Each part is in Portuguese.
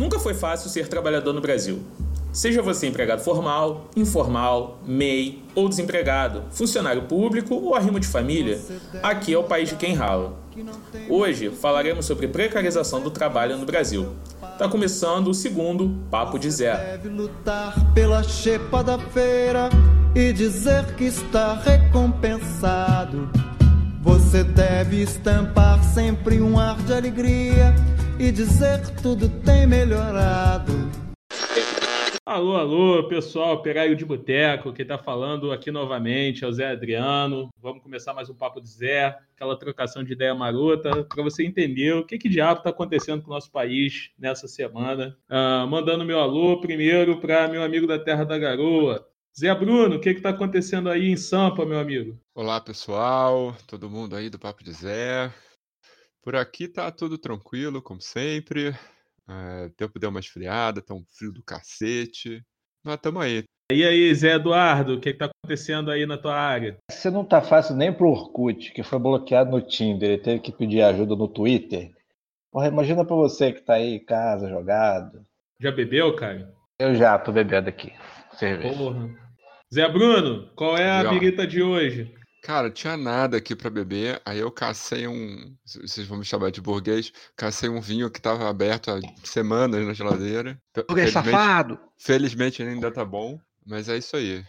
Nunca foi fácil ser trabalhador no Brasil. Seja você empregado formal, informal, MEI ou desempregado, funcionário público ou arrimo de família, aqui é o país de quem rala. Hoje falaremos sobre precarização do trabalho no Brasil. Está começando o segundo Papo de Zé. Deve lutar pela chepa da feira e dizer que está recompensado. Você deve estampar sempre um ar de alegria e dizer que tudo tem melhorado. Alô, alô, pessoal, Operário de Boteco, quem tá falando aqui novamente é o Zé Adriano. Vamos começar mais um Papo de Zé, aquela trocação de ideia marota, para você entender o que, que diabo tá acontecendo com o nosso país nessa semana. Ah, mandando meu alô primeiro para meu amigo da Terra da Garoa, Zé Bruno, o que que tá acontecendo aí em Sampa, meu amigo? Olá, pessoal, todo mundo aí do Papo de Zé. Por aqui tá tudo tranquilo, como sempre. É, o tempo deu uma esfriada, tá um frio do cacete. Mas tamo aí. E aí, Zé Eduardo, o que que tá acontecendo aí na tua área? Você não tá fácil nem pro Orkut, que foi bloqueado no Tinder, ele teve que pedir ajuda no Twitter. Porra, imagina pra você que tá aí em casa, jogado. Já bebeu, cara? Eu já tô bebendo aqui. Cerveja. Porra. Zé Bruno, qual é a birita de hoje? Cara, tinha nada aqui pra beber, aí eu cacei um. Vocês vão me chamar de burguês. Cacei um vinho que tava aberto há semanas na geladeira. Burguês Felizmente, safado! felizmente ele ainda tá bom, mas é isso aí.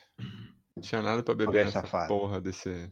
Não tinha nada pra beber nessa safado. porra desse.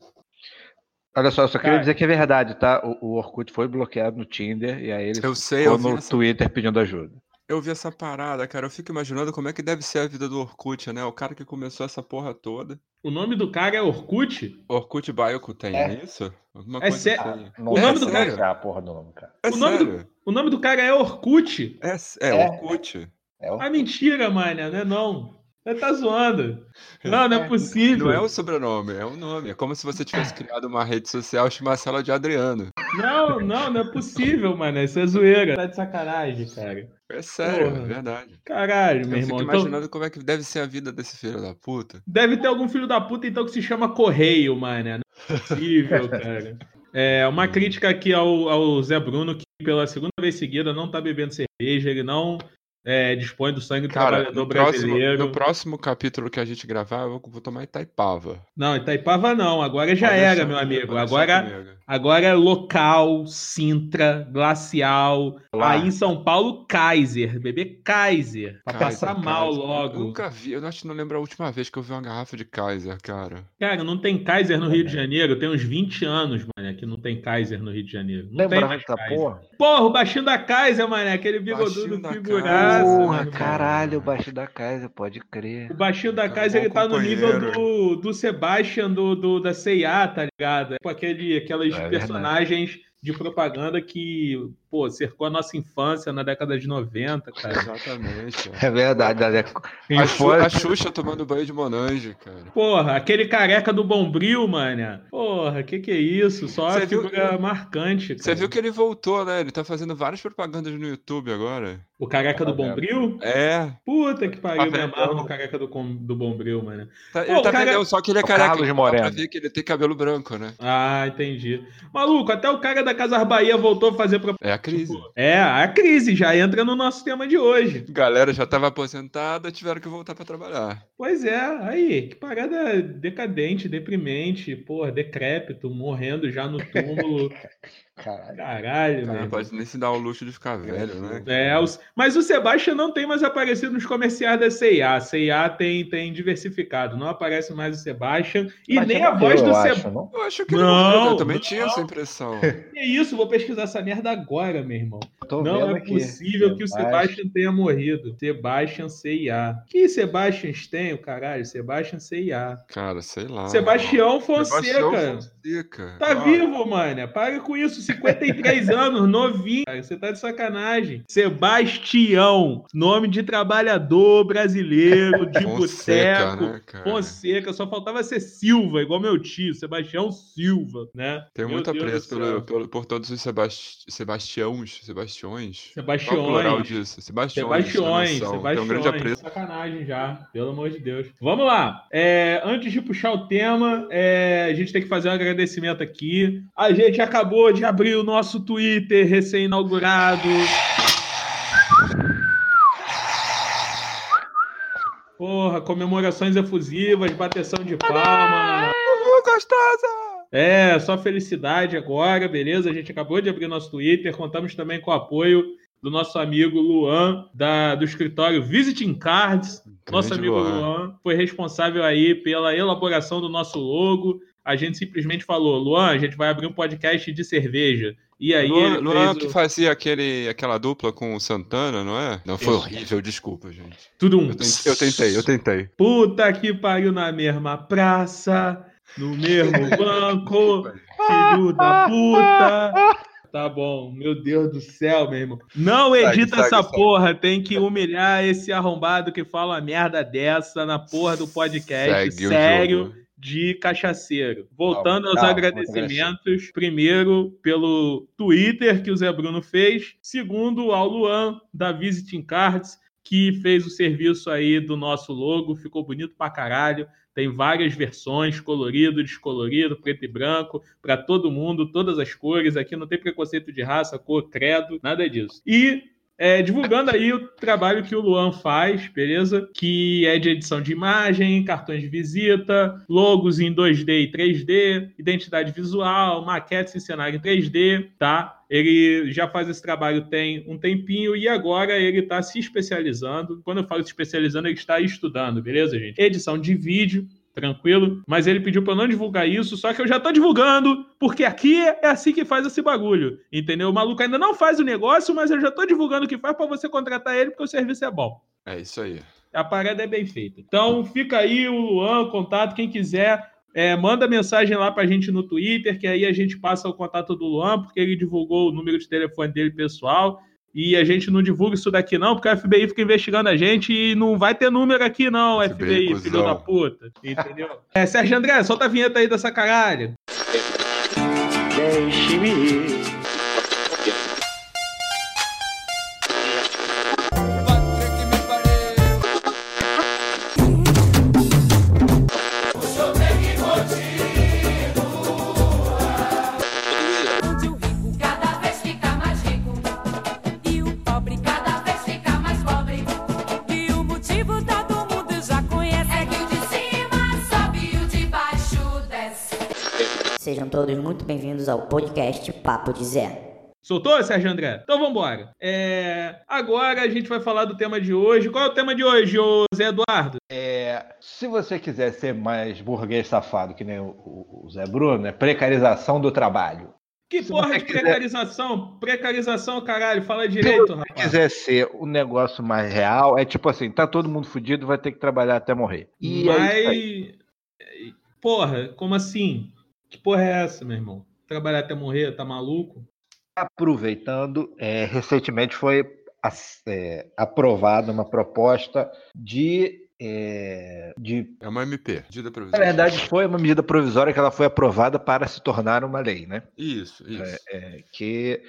Olha só, eu só queria Cara. dizer que é verdade, tá? O, o Orkut foi bloqueado no Tinder e aí ele Eu sei, eu ficou vi no essa Twitter pedindo ajuda. Eu vi essa parada, cara. Eu fico imaginando como é que deve ser a vida do Orkut, né? O cara que começou essa porra toda. O nome do cara é Orkut? Orkut Baioku tem É. é isso? Alguma É coisa sé- assim. Não O nome do cara- pronunciar a porra do nome, cara. É o nome do- sério? O nome do cara é Orkut? É, é, É. Orkut. É o... Ah, mentira, mano, não é não. Você tá zoando. Não, não é possível. Não é o sobrenome, é o nome. É como se você tivesse criado uma rede social e chamasse ela de Adriano. Não, não, não é possível, mano. Isso é zoeira. Tá de sacanagem, cara. É sério, Porra. é verdade. Caralho, Eu meu fico irmão. Então, imaginando como é que deve ser a vida desse filho da puta. deve ter algum filho da puta, então, que se chama Correio, mano. Não é possível, cara. É, uma crítica aqui ao, ao Zé Bruno, que pela segunda vez seguida não tá bebendo cerveja, ele não é, dispõe do sangue do Cara, trabalhador no próximo, brasileiro. no próximo capítulo que a gente gravar, eu vou, tomar Itaipava. Não, Itaipava não, agora já Pode era, deixar meu amigo. Agora, comigo. agora é local, Sintra, glacial. Lá. Aí em São Paulo, Kaiser. Beber Kaiser. Pra Kaiser, passar mal Kaiser. logo. Eu nunca vi, eu acho que não lembro a última vez que eu vi uma garrafa de Kaiser, cara. Cara, não tem Kaiser no Rio de Janeiro. Tem uns 20 anos, mané, que não tem Kaiser no Rio de Janeiro. Não tem Lembrando mais da Kaiser. porra? Porra, o baixinho da Kaiser, mané. Aquele Baixinho bigodudo. Kaiser. Porra, mano. caralho, o baixo da casa, pode crer. O baixinho da Kaiser, ele tá no nível do, do Sebastian do, do, da CIA, tá ligado? Tipo aquele, aquelas É personagens de propaganda que, pô, cercou a nossa infância na década de 90, cara. Exatamente. É verdade, Alex. A, Xu- Foi- a Xuxa tomando banho de Monange, cara. Porra, aquele careca do Bombril, mané. Porra, que que é isso? Só Você a viu- figura marcante, cara. Você viu que ele voltou, né? Ele tá fazendo várias propagandas no YouTube agora. O careca do? Bombril? É. Puta que pariu, me amarro no careca do, com- do Bombril, mano. Tá- Pô, tá cara- vendendo, só que ele é careca. Carlos então dá pra Moreno. ver que ele tem cabelo branco, né? Ah, entendi. Maluco, até o cara da Casar Bahia voltou a fazer propaganda. É a crise. É, a crise já entra no nosso tema de hoje. Galera já tava aposentada, tiveram que voltar pra trabalhar. Pois é, aí, que parada decadente, deprimente, porra, decrépito, morrendo já no túmulo. Caralho. Caralho, Cara, não pode nem se dar o luxo de ficar velho, né? É, os- mas o Sebastião não tem mais aparecido nos comerciais da CIA. A CIA tem, tem diversificado, não aparece mais o Sebastian e Mas nem a voz do Sebastian. acho, não? Eu acho que ele Não, morreu, eu também não. tinha essa impressão. Que isso, vou pesquisar essa merda agora, meu irmão. Tô Não vendo é possível que o Sebastião. Sebastian tenha morrido. Sebastian CIA. Que Sebastians tem, o caralho? Sebastian CIA. Cara, sei lá. Sebastião Fonseca. Sebastião Fonseca. Tá Ah, vivo, mano. Para com isso. 53 anos, novinho. Cara, Você tá de sacanagem. Sebastião, nome de trabalhador brasileiro, de Fonseca, boteco. né, cara? Fonseca, só faltava ser Silva, igual meu tio, Sebastião Silva, né? Tenho muito apreço pelo, pelo- por todos os Sebasti Sebastiãos. Sebastiões. Qual o Sebastiões. plural disso? Sebastiões. Sebastiões. Sebastiões. Tenho um grande apreço. Sacanagem já, pelo amor de Deus. Vamos lá. É, antes de puxar o tema, é, a gente tem que fazer um agradecimento agradecimento aqui. A gente acabou de abrir o nosso Twitter recém-inaugurado. Porra, comemorações efusivas, bateção de palma. Gostosa! É, só felicidade agora, beleza? A gente acabou de abrir nosso Twitter, contamos também com o apoio do nosso amigo Luan, da, do escritório Visiting Cards. Grande nosso amigo Luan. Luan foi responsável aí pela elaboração do nosso logo, a gente simplesmente falou, Luan, a gente vai abrir um podcast de cerveja. E aí Luan, ele Luan fez que o... fazia aquele, aquela dupla com o Santana, não é? Não, foi horrível, desculpa, gente. Tudo um. Eu tentei, eu tentei, eu tentei. Puta que pariu na mesma praça, no mesmo banco, filho da puta. Tá bom, meu Deus do céu, meu irmão. Não edita segue, essa segue. porra, tem que humilhar esse arrombado que fala uma merda dessa na porra do podcast. Segue o sério. De cachaceiro. Voltando Calma, aos calma, agradecimentos, primeiro pelo Twitter que o Zé Bruno fez, segundo ao Luan da Visiting Cards, que fez o serviço aí do nosso logo, ficou bonito pra caralho. Tem várias versões, colorido, descolorido, preto e branco, para todo mundo, todas as cores. Aqui não tem preconceito de raça, cor, credo, nada disso. E é, divulgando aí o trabalho que o Luan faz, beleza? Que é de edição de imagem, cartões de visita, logos em 2D e 3D, identidade visual, maquetes em cenário em 3D, tá? Ele já faz esse trabalho tem um tempinho e agora ele está se especializando. Quando eu falo se especializando, ele está estudando, beleza, gente? Edição de vídeo, tranquilo. Mas ele pediu para eu não divulgar isso, só que eu já tô divulgando, porque aqui é assim que faz esse bagulho, entendeu? O maluco ainda não faz o negócio, mas eu já tô divulgando o que faz para você contratar ele, porque o serviço é bom. É isso aí. A parada é bem feita. Então fica aí o Luan, o contato, quem quiser. é, manda mensagem lá pra gente no Twitter, que aí a gente passa o contato do Luan, porque ele divulgou o número de telefone dele pessoal. E a gente não divulga isso daqui, não, porque a FBI fica investigando a gente e não vai ter número aqui, não, FBI, FBI, filho da puta. Entendeu? É, Sérgio André, solta a vinheta aí dessa caralho. Deixe-me ir. Todos muito bem-vindos ao podcast Papo de Zé. Soltou, Sérgio André? Então vambora. É, Agora a gente vai falar do tema de hoje. Qual é o tema de hoje, ô Zé Eduardo? É, se você quiser ser mais burguês safado que nem o, o- o Zé Bruno, é precarização do trabalho. Que Se porra de quiser- precarização? Precarização, caralho. Fala Se direito, você rapaz. quiser ser um negócio mais real, é tipo assim, tá todo mundo fudido, vai ter que trabalhar até morrer. E é isso aí. Mas. Porra, como assim? Que porra é essa, meu irmão? Trabalhar até morrer, tá maluco? aproveitando, é, recentemente foi é, aprovada uma proposta de, é, de. É uma MP, medida Na provisória. verdade, foi uma medida provisória que ela foi aprovada para se tornar uma lei, né? Isso, isso. É, que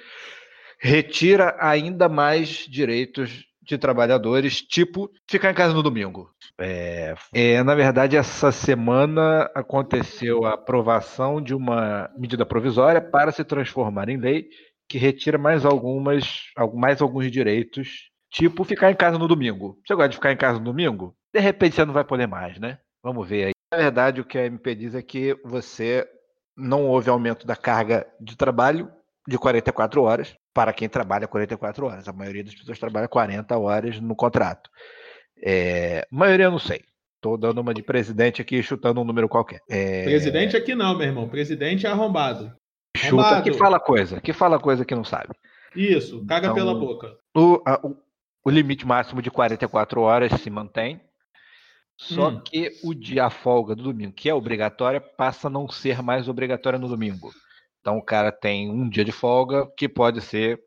retira ainda mais direitos de trabalhadores, tipo ficar em casa no domingo. É, é, na verdade, essa semana aconteceu a aprovação de uma medida provisória para se transformar em lei que retira mais algumas, al- mais alguns direitos, tipo ficar em casa no domingo. Você gosta de ficar em casa no domingo? De repente você não vai poder mais, né? Vamos ver aí. Na verdade, o que a MP diz é que você não houve aumento da carga de trabalho de 44 horas para quem trabalha 44 horas. A maioria das pessoas trabalha 40 horas no contrato. É, maioria eu não sei. Estou dando uma de presidente aqui, chutando um número qualquer. É, Presidente aqui não, meu irmão. Presidente é arrombado. chuta arrombado. que fala coisa, que fala coisa que não sabe. Isso, caga Então- pela boca. O, a- o- o limite máximo de 44 horas se mantém. Só Hum. que o dia a folga do domingo, que é obrigatória, passa a não ser mais obrigatória no domingo. Então o cara tem um dia de folga que pode ser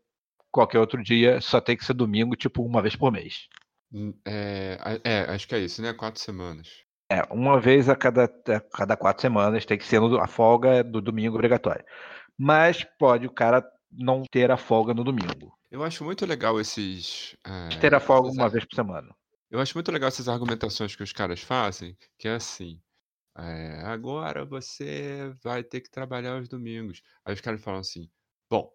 qualquer outro dia, só tem que ser domingo, tipo uma vez por mês. Hum, É, é, acho que é isso, né? Quatro semanas. É, uma vez a cada, a cada quatro semanas tem que ser a folga do domingo obrigatória. Mas pode o cara não ter a folga no domingo. Eu acho muito legal esses. é, Ter a folga uma vez por semana. Eu acho muito legal essas argumentações que os caras fazem, que é assim. É, agora você vai ter que trabalhar aos domingos. Aí os caras falam assim: bom,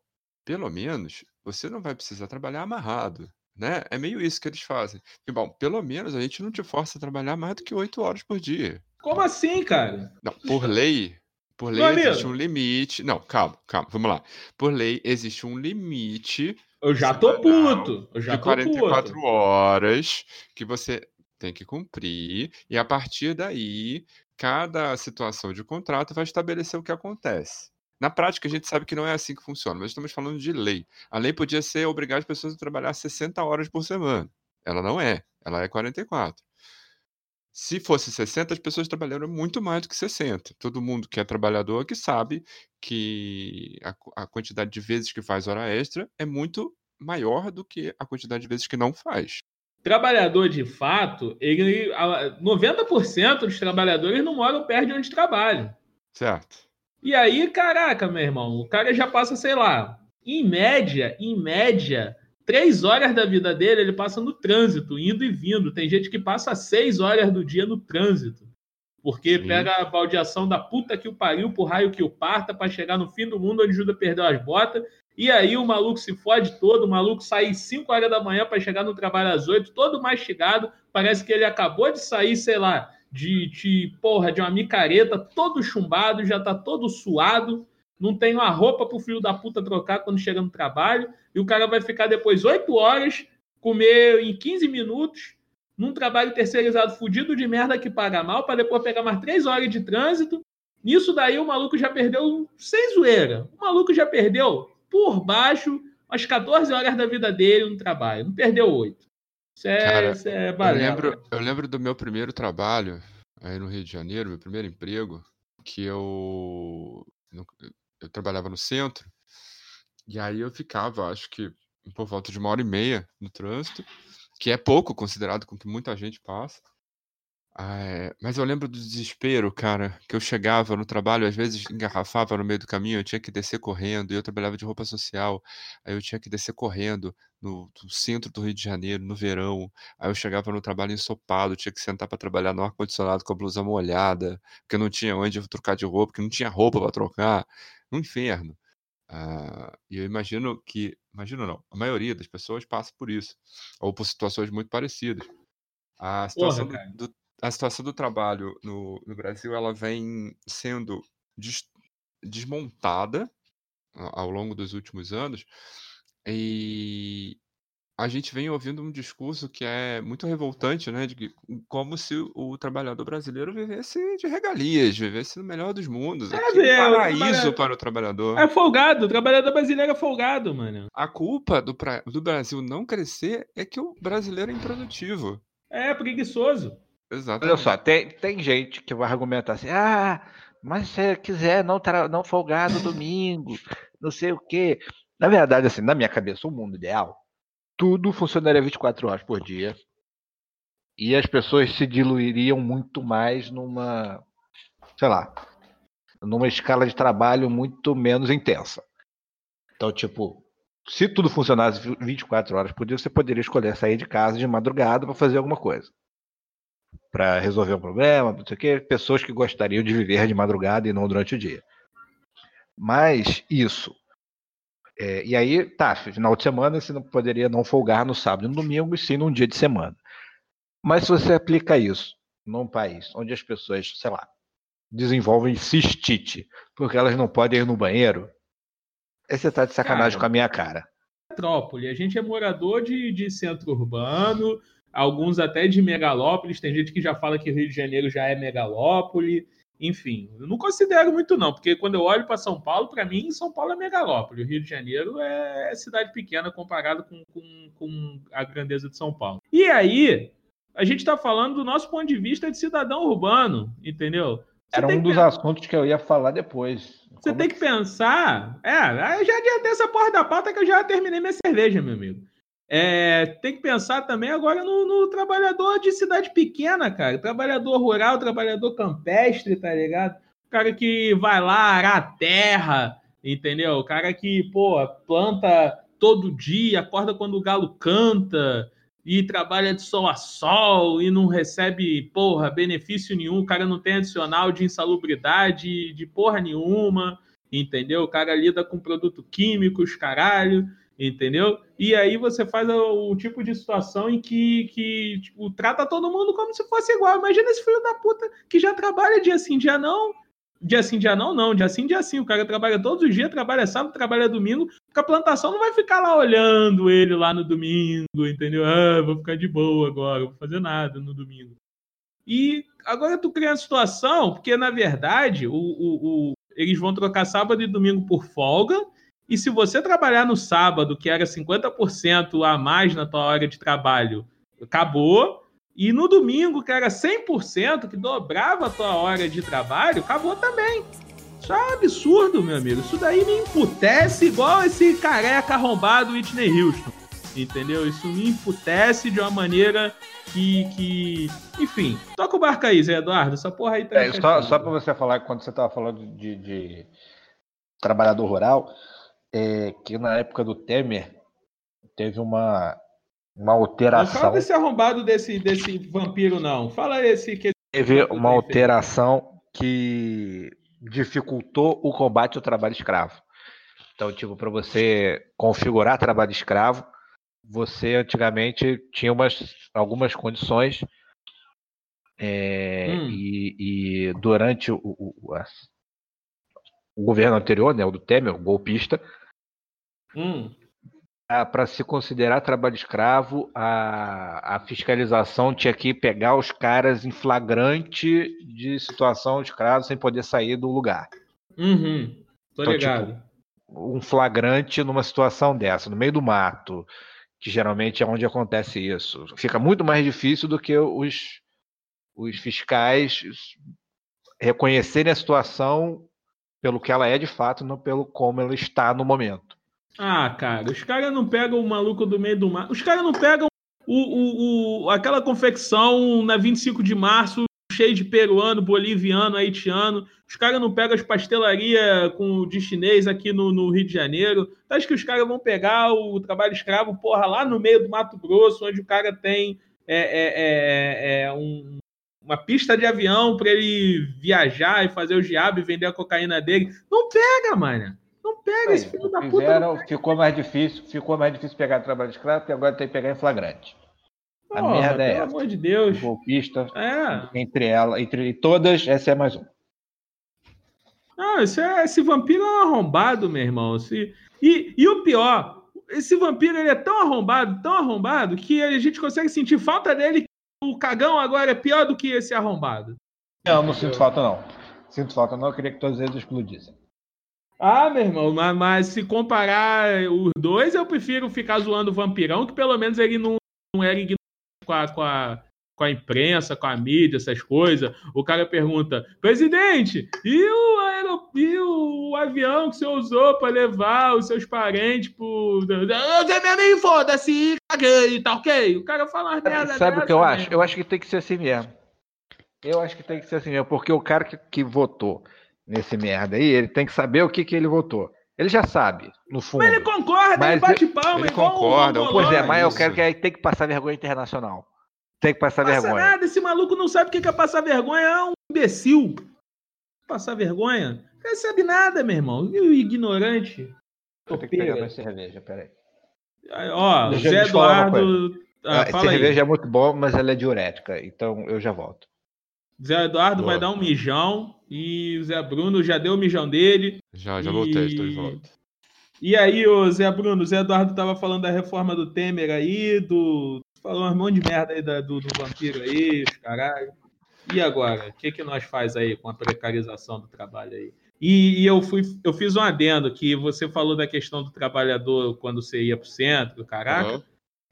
pelo menos você não vai precisar trabalhar amarrado, né? É meio isso que eles fazem. E, bom, pelo menos a gente não te força a trabalhar mais do que oito horas por dia. Como assim, cara? Não, por lei, por lei amigo. existe um limite. Não, calma, calma, vamos lá. Por lei existe um limite Eu já tô puto. Eu já de tô 44 puto. horas que você tem que cumprir, e a partir daí, cada situação de contrato vai estabelecer o que acontece. Na prática, a gente sabe que não é assim que funciona, mas estamos falando de lei. A lei podia ser obrigar as pessoas a trabalhar 60 horas por semana. Ela não é, ela é 44. Se fosse 60, as pessoas trabalharam muito mais do que 60. Todo mundo que é trabalhador que sabe que a, a quantidade de vezes que faz hora extra é muito maior do que a quantidade de vezes que não faz. Trabalhador de fato, ele, a- 90% dos trabalhadores não moram perto de onde trabalham. Certo? E aí, caraca, meu irmão, o cara já passa, sei lá, em média, em média, três horas da vida dele ele passa no trânsito, indo e vindo. Tem gente que passa seis horas do dia no trânsito. Porque Sim. pega a baldeação da puta que o pariu, pro raio que o parta, pra chegar no fim do mundo onde Judas perdeu as botas. E aí o maluco se fode todo, o maluco sai 5 horas da manhã pra chegar no trabalho às 8, todo mastigado. Parece que ele acabou de sair, sei lá, de, de porra, de uma micareta, todo chumbado, já tá todo suado. Não tem uma roupa pro filho da puta trocar quando chega no trabalho. E o cara vai ficar depois 8 horas, comer em 15 minutos, num trabalho terceirizado fudido de merda que paga mal, para depois pegar mais 3 horas de trânsito. Nisso daí o maluco já perdeu, sem zoeira, o maluco já perdeu por baixo umas 14 horas da vida dele no trabalho. Não perdeu 8. Isso é, Cara, isso é Eu lembro, eu lembro do meu primeiro trabalho aí no Rio de Janeiro, meu primeiro emprego, que eu, eu trabalhava no centro, e aí eu ficava, acho que por volta de uma hora e meia no trânsito, que é pouco considerado com que muita gente passa. É, mas eu lembro do desespero, cara, que eu chegava no trabalho, às vezes engarrafava no meio do caminho, eu tinha que descer correndo, e eu trabalhava de roupa social, aí eu tinha que descer correndo no, no centro do Rio de Janeiro, no verão, aí eu chegava no trabalho ensopado, tinha que sentar para trabalhar no ar-condicionado com a blusa molhada, porque não tinha onde trocar de roupa, porque não tinha roupa para trocar, um inferno. Ah, e eu imagino que, imagino não, a maioria das pessoas passa por isso, ou por situações muito parecidas. A situação, do- cara. do, a situação do trabalho no, no Brasil, ela vem sendo des- desmontada ao longo dos últimos anos, e a gente vem ouvindo um discurso que é muito revoltante, né? De que, como se o trabalhador brasileiro vivesse de regalias, vivesse no melhor dos mundos. É, Aqui é um o paraíso trabalha- para o trabalhador. É folgado, o trabalhador brasileiro é folgado, mano. A culpa do, pra- do Brasil não crescer é que o brasileiro é improdutivo. É preguiçoso. Exatamente. Olha só, tem, tem gente que vai argumentar assim, ah, mas se você quiser não, tra- não folgar no domingo, não sei o quê. Na verdade, assim, na minha cabeça, o mundo ideal, tudo funcionaria 24 horas por dia. E as pessoas se diluiriam muito mais numa, sei lá, numa escala de trabalho muito menos intensa. Então, tipo, se tudo funcionasse 24 horas por dia, você poderia escolher sair de casa de madrugada para fazer alguma coisa para resolver um problema, não sei o quê, pessoas que gostariam de viver de madrugada e não durante o dia. Mas isso. É, e aí, tá, final de semana você não poderia não folgar no sábado e no domingo, e sim num dia de semana. Mas se você aplica isso num país onde as pessoas, sei lá, desenvolvem cistite porque elas não podem ir no banheiro, aí você tá de sacanagem Cara, com a minha cara. metrópole. A gente é morador de, de centro urbano, alguns até de megalópolis. Tem gente que já fala que Rio de Janeiro já é megalópole. Enfim, eu não considero muito, não, porque quando eu olho para São Paulo, para mim, São Paulo é megalópole. O Rio de Janeiro é cidade pequena comparado com, com, com a grandeza de São Paulo. E aí, a gente está falando do nosso ponto de vista de cidadão urbano, entendeu? Você Era um dos pensar- assuntos que eu ia falar depois. você Como tem que pensar. É, eu já adiantei essa porra da pauta que eu já terminei minha cerveja, meu amigo. É, tem que pensar também agora no, no trabalhador de cidade pequena, cara. Trabalhador rural, trabalhador campestre, tá ligado? O cara que vai lá arar a terra, entendeu? O cara que, pô, planta todo dia, acorda quando o galo canta e trabalha de sol a sol e não recebe, porra, benefício nenhum. O cara não tem adicional de insalubridade de porra nenhuma, entendeu? O cara lida com produtos químicos, caralho. entendeu? E aí você faz o, o tipo de situação em que, que tipo, trata todo mundo como se fosse igual. Imagina esse filho da puta que já trabalha dia sim, dia não. Dia sim, dia não, não. Dia sim, dia sim. O cara trabalha todos os dias, trabalha sábado, trabalha domingo. Porque a plantação não vai ficar lá olhando ele lá no domingo, entendeu? Ah, vou ficar de boa agora, vou fazer nada no domingo. E agora tu cria uma situação, porque na verdade o, o, o, eles vão trocar sábado e domingo por folga. E se você trabalhar no sábado, que era 50% a mais na tua hora de trabalho, acabou. E no domingo, que era 100%, que dobrava a tua hora de trabalho, acabou também. Isso é um absurdo, meu amigo. Isso daí me emputece igual esse careca arrombado Whitney Houston. Entendeu? Isso me emputece de uma maneira que. que... Enfim, toca o barco aí, Zé Eduardo. Essa porra aí tá. É, só só para você falar, quando você estava falando de, de trabalhador rural, é, que na época do Temer teve uma, uma Não alteração. fala desse arrombado desse, desse vampiro, não. Fala esse que. Teve uma alteração que dificultou o combate ao trabalho escravo. Então, tipo, para você configurar trabalho escravo, você antigamente tinha umas, algumas condições é, Hum. e, e durante o, o- o governo anterior, né, o do Temer, o golpista, Hum. para se considerar trabalho escravo, a, a fiscalização tinha que pegar os caras em flagrante de situação escravo sem poder sair do lugar. Uhum. Tô Então, ligado. Um flagrante numa situação dessa, no meio do mato, que geralmente é onde acontece isso. Fica muito mais difícil do que os, os fiscais reconhecerem a situação pelo que ela é de fato, não pelo como ela está no momento. Ah, cara, os caras não pegam o maluco do meio do mar. Os caras não pegam o, o, o- aquela confecção na 25 de março cheio de peruano, boliviano, haitiano. Os caras não pegam as pastelarias com de chinês aqui no, no Rio de Janeiro. Tu acha que os caras vão pegar o trabalho escravo, porra, lá no meio do Mato Grosso, onde o cara tem é, é, é, é, um- uma pista de avião para ele viajar e fazer o diabo e vender a cocaína dele. Não pega, mano. Não pega esse filho da puta. não Fizeram, ficou mais difícil, ficou mais difícil pegar trabalho escravo, porque agora tem que pegar em flagrante. A merda é pelo essa. amor de Deus. Golpista, É. entre ela, entre todas, essa é mais um. Ah, esse, é- esse vampiro é um arrombado, meu irmão. Esse- e, e o pior, esse vampiro ele é tão arrombado, tão arrombado, que a gente consegue sentir falta dele. O cagão agora é pior do que esse arrombado. Não, não sinto falta, não. Sinto falta, não. Eu queria que todos eles explodissem. Ah, meu irmão, mas, mas se comparar os dois, eu prefiro ficar zoando o vampirão, que pelo menos ele não, não era ignorante com a, com, a, com a imprensa, com a mídia, essas coisas. O cara pergunta, presidente, e o, e o avião que você usou para levar os seus parentes pro. Você mesmo aí, foda-se, caguei, tá ok? O cara fala umas merda Sabe o que eu dessa, acho? Eu acho que tem que ser assim mesmo. Eu acho que tem que ser assim mesmo, porque o cara que, que votou nesse merda aí, ele tem que saber o que, que ele votou. Ele já sabe, no fundo. Mas ele concorda, Mas ele bate palma, ele igual o concorda, Mongolão. Pois é, mas eu quero que aí tem que passar vergonha internacional. Tem que passar passa vergonha. nada, esse maluco não sabe o que é passar vergonha, é um imbecil. Passar vergonha? Não sabe nada, meu irmão. E o ignorante? Eu tenho que pegar Topeira. mais cerveja, peraí. Aí, Ó, Deixa Zé Eduardo. Ah, Ah, fala cerveja aí. é muito bom, mas ela é diurética, então eu já volto. Zé Eduardo Boa. vai dar um mijão e o Zé Bruno já deu o mijão dele. Já, já voltei, estou de E- volta. E aí, ô Zé Bruno, o Zé Eduardo tava falando da reforma do Temer aí, do. Falou um monte de merda aí da- do, do vampiro aí, os caralho. E agora? O que, que nós faz aí com a precarização do trabalho aí? E, e eu, fui, eu fiz um adendo que você falou da questão do trabalhador quando você ia pro centro, caraca. Aham.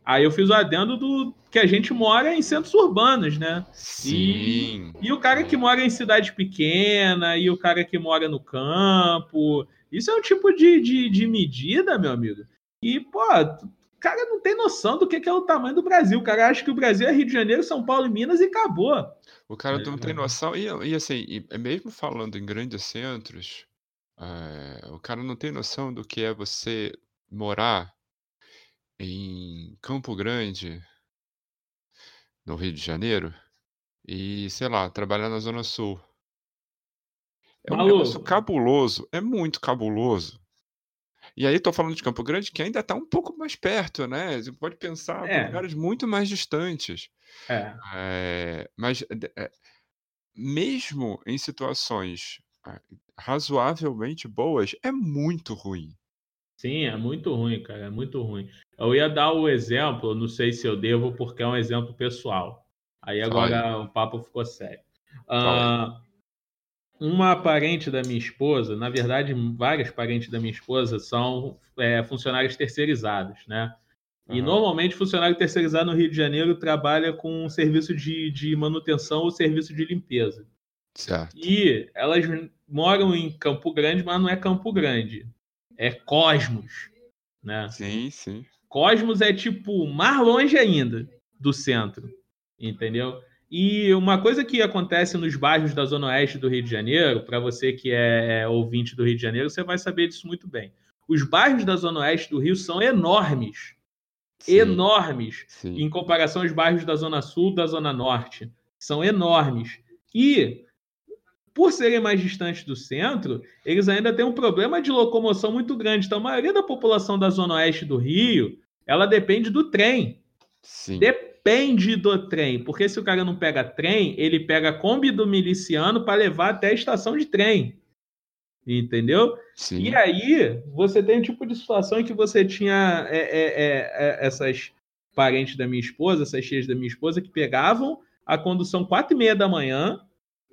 Aí eu fiz o adendo do que a gente mora em centros urbanos, né? Sim. E o cara que mora em cidade pequena, e o cara que mora no campo. Isso é um tipo de, de, de medida, meu amigo. E, pô, o cara não tem noção do que que é o tamanho do Brasil. O cara acha que o Brasil é Rio de Janeiro, São Paulo e Minas e acabou. O cara É, não tem é. noção. E, e assim, e mesmo falando em grandes centros, é, o cara não tem noção do que é você morar em Campo Grande, no Rio de Janeiro, e, sei lá, trabalhar na Zona Sul. É um Malu. negócio cabuloso, é muito cabuloso. E aí tô falando de Campo Grande, que ainda está um pouco mais perto, né? Você pode pensar É. lugares muito mais distantes. É. É, mas é, mesmo em situações ah, razoavelmente boas, é muito ruim. Sim, é muito ruim, cara, é muito ruim. Eu ia dar o exemplo, não sei se eu devo, porque é um exemplo pessoal. Aí agora o papo ficou sério. Ah, uma parente da minha esposa, na verdade, várias parentes da minha esposa são é, funcionários terceirizados, né? E normalmente funcionário terceirizado no Rio de Janeiro trabalha com um serviço de, de manutenção ou serviço de limpeza. Certo. E elas moram em Campo Grande, mas não é Campo Grande. É Cosmos, né? Sim, sim. Cosmos é tipo mais longe ainda do centro, entendeu? E uma coisa que acontece nos bairros da Zona Oeste do Rio de Janeiro, para você que é ouvinte do Rio de Janeiro, você vai saber disso muito bem. Os bairros da Zona Oeste do Rio são enormes, Sim, enormes sim. em comparação aos bairros da Zona Sul, da Zona Norte. São enormes. E, por serem mais distantes do centro, eles ainda têm um problema de locomoção muito grande. Então, a maioria da população da Zona Oeste do Rio, ela depende do trem. Sim. Depende do trem. Porque se o cara não pega trem, ele pega a Kombi do miliciano para levar até a estação de trem. Entendeu? Sim. E aí, você tem um tipo de situação em que você tinha é, é, é, é, essas parentes da minha esposa, essas tias da minha esposa, que pegavam a condução quatro e meia da manhã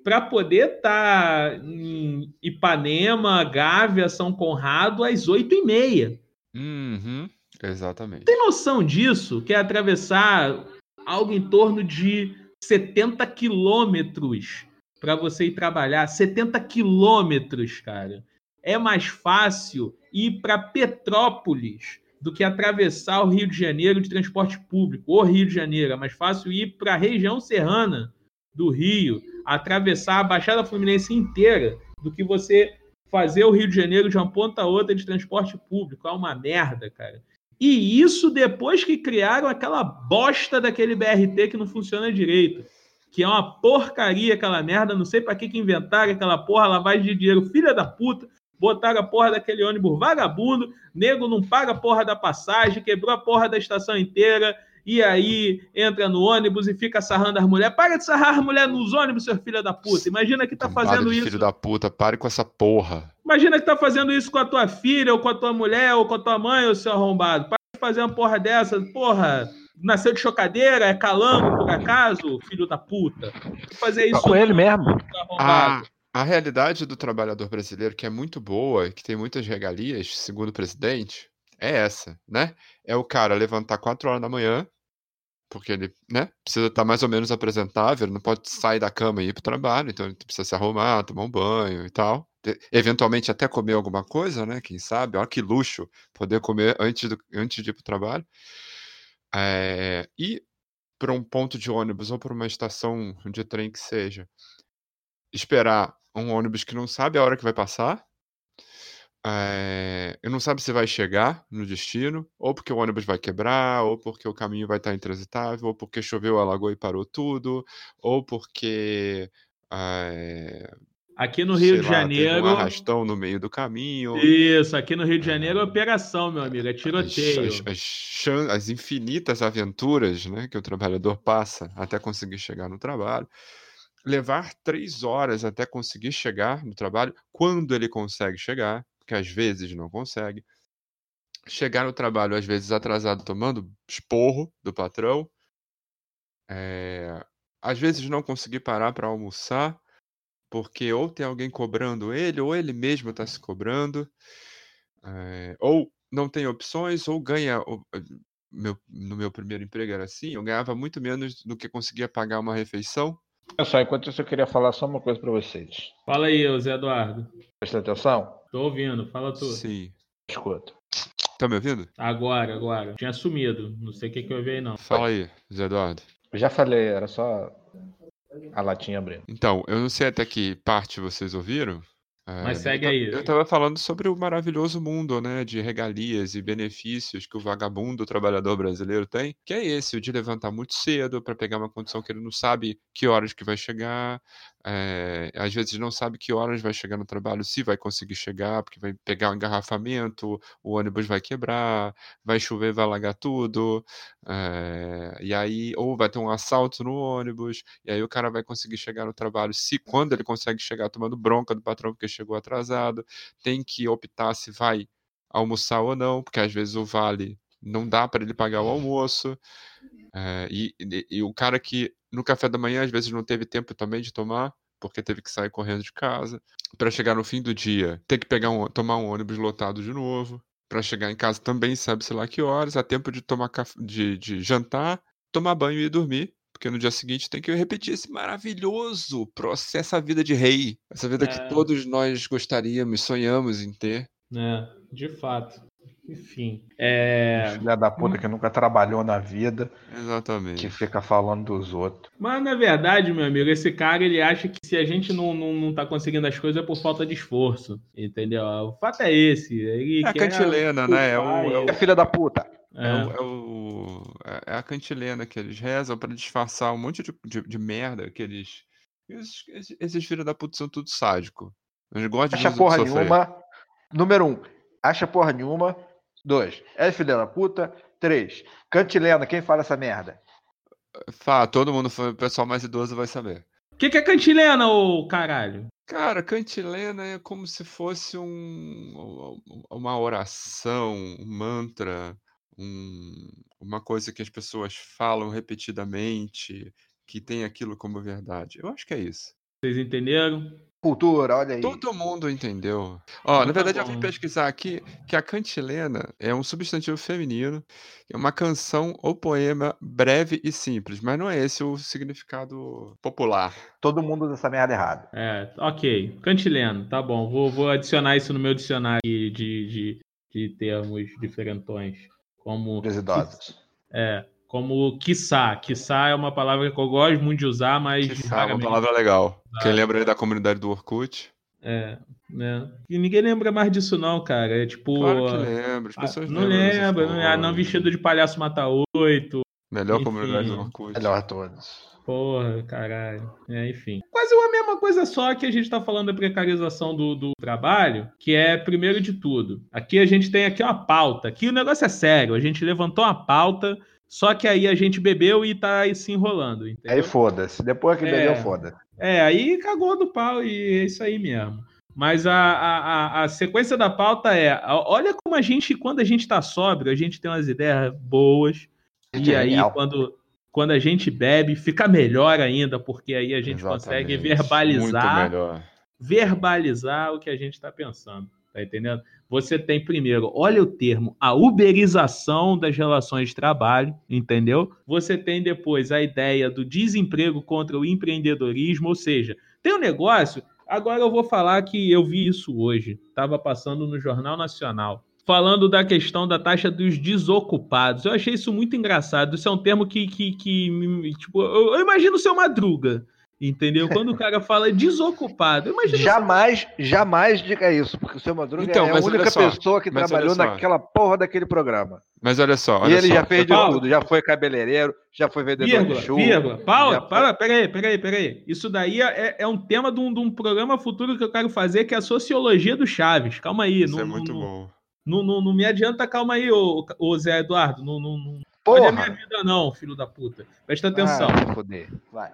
para poder estar em Ipanema, Gávea, São Conrado às oito e meia. Uhum, Exatamente. Tem noção disso? Que é atravessar algo em torno de 70 quilômetros para você ir trabalhar. 70 quilômetros, cara. É mais fácil ir para Petrópolis do que atravessar o Rio de Janeiro de transporte público. O Rio de Janeiro. É mais fácil ir para a região serrana do Rio, atravessar a Baixada Fluminense inteira, do que você fazer o Rio de Janeiro de uma ponta a outra de transporte público. É uma merda, cara. E isso depois que criaram aquela bosta daquele BRT que não funciona direito. Que é uma porcaria aquela merda. Não sei para que, que inventaram aquela porra, lavagem de dinheiro, filha da puta. Botaram a porra daquele ônibus vagabundo. Nego não paga a porra da passagem, quebrou a porra da estação inteira. E aí entra no ônibus e fica sarrando as mulheres. Para de sarrar as mulheres nos ônibus, seu filho da puta. Imagina que tá fazendo isso. Filho da puta, pare com essa porra. Imagina que tá fazendo isso com a tua filha, ou com a tua mulher, ou com a tua mãe, ou seu arrombado. Para de fazer uma porra dessa, porra. Nasceu de chocadeira, é calango, por acaso, filho da puta. Fazer isso Com ele mesmo. seu A, arrombado. a realidade do trabalhador brasileiro, que é muito boa, que tem muitas regalias, segundo o presidente, é essa, né? É o cara levantar 4 horas da manhã, porque ele, né, precisa estar mais ou menos apresentável, ele não pode sair da cama e ir pro trabalho, então ele precisa se arrumar, tomar um banho e tal. De- Eventualmente até comer alguma coisa, né? Quem sabe? Olha que luxo poder comer antes, do, antes de ir pro trabalho. É, e para um ponto de ônibus ou para uma estação de trem que seja, esperar um ônibus que não sabe a hora que vai passar, é, e não sabe se vai chegar no destino, ou porque o ônibus vai quebrar, ou porque o caminho vai estar intransitável, ou porque choveu, alagou e parou tudo, ou porque é, Aqui no Rio de lá, Janeiro. um arrastão no meio do caminho. Isso, aqui no Rio de Janeiro é operação, meu amigo, é As, tiroteio. as- as chan- as infinitas aventuras né, que o trabalhador passa até conseguir chegar no trabalho. Levar três horas até conseguir chegar no trabalho, quando ele consegue chegar, porque às vezes não consegue. Chegar no trabalho, às vezes atrasado, tomando esporro do patrão. É, às vezes não conseguir parar para almoçar, porque ou tem alguém cobrando ele, ou ele mesmo está se cobrando. É, ou não tem opções, ou ganha. o- meu- no meu primeiro emprego era assim, eu ganhava muito menos do que conseguia pagar uma refeição. Olha só, enquanto isso eu queria falar só uma coisa pra vocês. Fala aí, Zé Eduardo. Presta atenção? Tô ouvindo, fala tu. Sim. Escuta. Tá me ouvindo? Agora, agora. Tinha sumido. Não sei o que, que eu vi aí, não. Fala aí, Zé Eduardo. Eu já falei, era só a latinha abrindo. Então, eu não sei até que parte vocês ouviram. É, Mas segue eu, ta- aí. Eu tava falando sobre o maravilhoso mundo, né, de regalias e benefícios que o vagabundo trabalhador brasileiro tem, que é esse, o de levantar muito cedo para pegar uma condição que ele não sabe que horas que vai chegar, eh, às vezes não sabe que horas vai chegar no trabalho, se vai conseguir chegar, porque vai pegar um engarrafamento, o ônibus vai quebrar, vai chover, vai alagar tudo, eh, e aí, ou vai ter um assalto no ônibus, e aí o cara vai conseguir chegar no trabalho, se quando ele consegue chegar tomando bronca do patrão porque chegou atrasado, tem que optar se vai almoçar ou não, porque às vezes o vale não dá para ele pagar o almoço. É, e, e- e o cara que no café da manhã às vezes não teve tempo também de tomar, porque teve que sair correndo de casa. Para chegar no fim do dia, tem que pegar um, tomar um ônibus lotado de novo. Para chegar em casa também sabe-se lá que horas, há tempo de tomar de, de jantar, tomar banho e dormir. Porque no dia seguinte tem que repetir esse maravilhoso processo, a vida de rei. Essa vida É. que todos nós gostaríamos, sonhamos em ter. né? De fato. Enfim. É... Filha da puta que nunca trabalhou na vida, Exatamente. que fica falando dos outros. Mas na verdade, meu amigo, esse cara ele acha que se a gente não, não, não tá conseguindo as coisas é por falta de esforço. Entendeu? O fato é esse. Ele É a cantilena, né? É o, é o- É filha da puta. É, o- é o- é- é a cantilena que eles rezam pra disfarçar um monte de, de, de merda que eles. Esses, esses, filhos da puta são tudo sádico. Eles gostam de Acha nos porra sofrer. nenhuma. Número um, acha porra nenhuma. Dois, é filha da puta. Três, cantilena, quem fala essa merda? Fá, todo mundo, o pessoal mais idoso vai saber. O que, que é cantilena, ô caralho? Cara, cantilena é como se fosse um, uma oração, um mantra, um- uma coisa que as pessoas falam repetidamente, que tem aquilo como verdade. Eu acho que é isso. Vocês entenderam? Cultura, olha aí. Todo mundo entendeu. Ó, Então na tá verdade, eu vim pesquisar aqui que a cantilena é um substantivo feminino, é uma canção ou poema breve e simples, mas não é esse o significado popular. Todo mundo usa essa merda errada. É, ok. Cantileno, tá bom. Vou, vou adicionar isso no meu dicionário de, de, de termos diferentões. Como. Dos idosos. É. Como quiçá. Quiçá é uma palavra que eu gosto muito de usar, mas. Que sabe, uma palavra legal. Quem Ah. lembra aí da comunidade do Orkut? É, né? E ninguém lembra mais disso, não, cara. É tipo. Claro que lembra, as ah, pessoas não lembram lembra, não, ah, não vestido de palhaço mata oito. Melhor enfim. comunidade do Orkut. Melhor todos. Porra, caralho. É, enfim. Quase a mesma coisa só que a gente tá falando da precarização do, do trabalho, que é, primeiro de tudo, aqui a gente tem aqui uma pauta. Aqui o negócio é sério. A gente levantou uma pauta, só que aí a gente bebeu e tá aí se enrolando, entendeu? Aí foda-se. Depois que É. bebeu, foda-se. É, aí cagou do pau e é isso aí mesmo. Mas a, a, a, sequência da pauta é: olha como a gente, quando a gente tá sóbrio, a gente tem umas ideias boas. E é aí, genial. quando, quando a gente bebe, fica melhor ainda, porque aí a gente consegue Exatamente. verbalizar, Muito melhor. verbalizar o que a gente está pensando. Tá entendendo? Você tem primeiro, olha o termo, a uberização das relações de trabalho, entendeu? Você tem depois a ideia do desemprego contra o empreendedorismo, ou seja, tem um negócio. Agora eu vou falar que eu vi isso hoje, estava passando no Jornal Nacional, falando da questão da taxa dos desocupados. Eu achei isso muito engraçado. Isso é um termo que, que, que tipo, eu, eu imagino o seu Madruga, entendeu? Quando o cara fala desocupado, eu imagino Jamais, jamais diga isso, porque o seu Madruga Então, é a única só, pessoa que trabalhou só. naquela porra daquele programa. Mas olha só, e olha ele só. já fez Paulo. tudo, já foi cabeleireiro, já foi vendedor Vírgula, de show. vírgula. Foi- para, peraí, peraí, peraí. Isso daí é, é um tema de um, de um programa futuro que eu quero fazer, que é a sociologia do Chaves. Calma aí. Isso não, é muito não, bom. Não, não, não me adianta, calma aí, ô, ô Zé Eduardo. Não, não, não olha a minha Porra! vida, não, filho da puta. Presta atenção. Ah, vai foder. Vai.